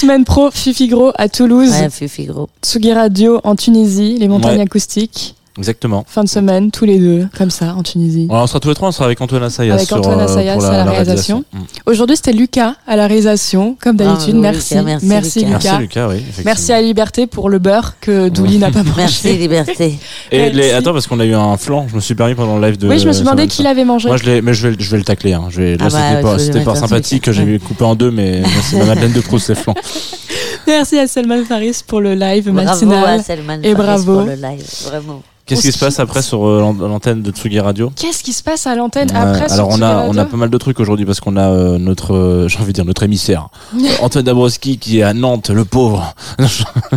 Speaker 3: Semaine pro, Fifi Gros à Toulouse.
Speaker 4: Ouais, Fufi Gros.
Speaker 3: Tsugi Radio en Tunisie, les montagnes
Speaker 2: Ouais.
Speaker 3: acoustiques.
Speaker 2: Exactement.
Speaker 3: Fin de semaine, tous les deux, comme ça, en Tunisie.
Speaker 2: Alors, on sera tous les trois, on sera avec Antoine Assayas.
Speaker 3: Avec
Speaker 2: sur,
Speaker 3: Antoine
Speaker 2: euh,
Speaker 3: Assayas à la réalisation.
Speaker 2: Mm.
Speaker 3: Aujourd'hui, c'était Lucas à la réalisation, comme d'habitude.
Speaker 4: Bravo,
Speaker 3: merci.
Speaker 4: Lucas, merci,
Speaker 3: merci,
Speaker 4: Lucas.
Speaker 3: Lucas.
Speaker 2: Merci Lucas, oui.
Speaker 3: Merci à Liberté pour le beurre que Douli n'a pas mangé.
Speaker 4: Merci, Liberté.
Speaker 2: Et
Speaker 3: Merci.
Speaker 2: les, attends, parce qu'on a eu un flan, je me suis permis pendant le live de.
Speaker 3: Oui, je me suis demandé qui l'avait mangé.
Speaker 2: Moi, je l'ai, mais je vais, je vais le tacler. Hein. Je vais, là,
Speaker 4: Ah bah,
Speaker 2: c'était
Speaker 4: faut
Speaker 2: pas, pas sympathique. J'ai coupé en deux, mais c'est ma Madeleine de Proust, ces flans.
Speaker 3: Merci à Selman Faris pour le live
Speaker 4: Bravo
Speaker 3: matinal.
Speaker 4: à Selman
Speaker 3: Et
Speaker 4: Faris
Speaker 3: bravo.
Speaker 4: pour le live, vraiment.
Speaker 2: Qu'est-ce qui se passe après sur euh, l'an- l'antenne de Tsugi Radio?
Speaker 3: Qu'est-ce qui se passe à l'antenne après
Speaker 2: Alors on a on a pas mal de trucs aujourd'hui parce qu'on a euh, notre euh, j'ai envie de dire notre émissaire. Antoine Dabrowski qui est à Nantes le pauvre.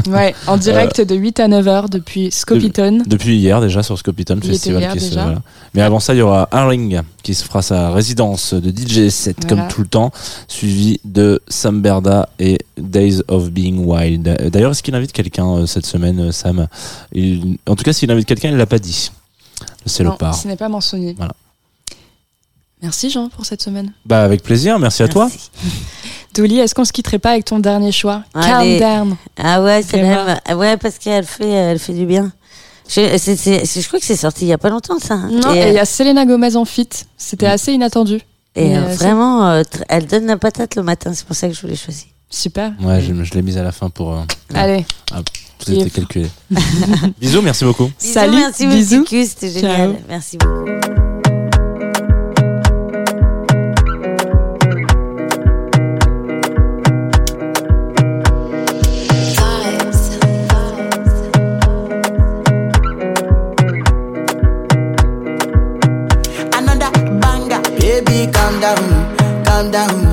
Speaker 3: Ouais, en direct de 8 à 9 heures depuis Scopiton.
Speaker 2: depuis hier déjà sur Scopiton
Speaker 3: Il était
Speaker 2: festival qui se voilà. mais avant ça il y aura Haring qui se fera sa résidence de DJ set
Speaker 3: Voilà.
Speaker 2: comme tout le temps suivi de Sam Berda et Days of Being Wild. D'ailleurs est-ce qu'il invite quelqu'un cette semaine Sam? Il- en tout cas s'il invite quelqu'un il l'a pas dit le
Speaker 3: Non,
Speaker 2: part
Speaker 3: ce n'est pas mentionné.
Speaker 2: Voilà.
Speaker 3: Merci Jean pour cette semaine.
Speaker 2: bah avec plaisir merci à toi.
Speaker 3: Douli, est-ce qu'on se quitterait pas avec ton dernier choix? Calm down.
Speaker 4: Ah ouais, c'est même. ah Ouais, parce qu'elle fait, elle fait du bien. Je, crois que c'est sorti il y a pas longtemps, ça. hein.
Speaker 3: Non,
Speaker 4: et
Speaker 3: il y
Speaker 4: euh,
Speaker 3: a Selena Gomez en fit. C'était assez inattendu.
Speaker 4: et, euh,
Speaker 3: euh,
Speaker 4: vraiment, euh, elle donne la patate le matin. C'est pour ça que je voulais choisir.
Speaker 3: Super.
Speaker 2: ouais je, je l'ai mise à la fin pour euh,
Speaker 3: Allez,
Speaker 2: tout était calculé bisous merci beaucoup
Speaker 4: Bisous,
Speaker 3: Salut,
Speaker 4: merci
Speaker 3: bisous.
Speaker 4: c'était
Speaker 3: Ciao.
Speaker 4: génial. Merci beaucoup.
Speaker 9: another banger. Baby, calm down, calm down.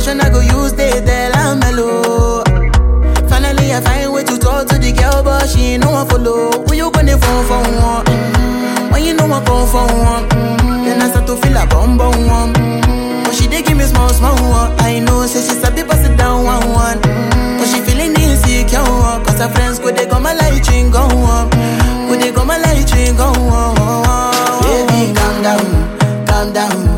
Speaker 9: situation, I go use they tell I'm mellow. Finally, I find way to talk to the girl, but she ain't no one follow. Who you gonna phone for one? Mm-hmm. When you know I come for one, mm-hmm. then I start to feel a bum bum one. Mm-hmm. But she dey give me small small one. I know, say she sabi pass it down one one. Mm-hmm. But she feeling insecure one, cause her friends go they go my light ring go on, go they go my light ring go on. Baby, calm down, calm down.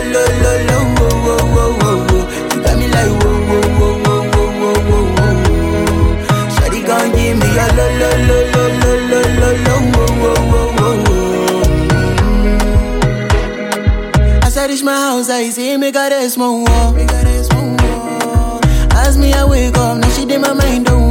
Speaker 9: eyes, he make her rest my war. Ask me, I wake up, now she did my mind, do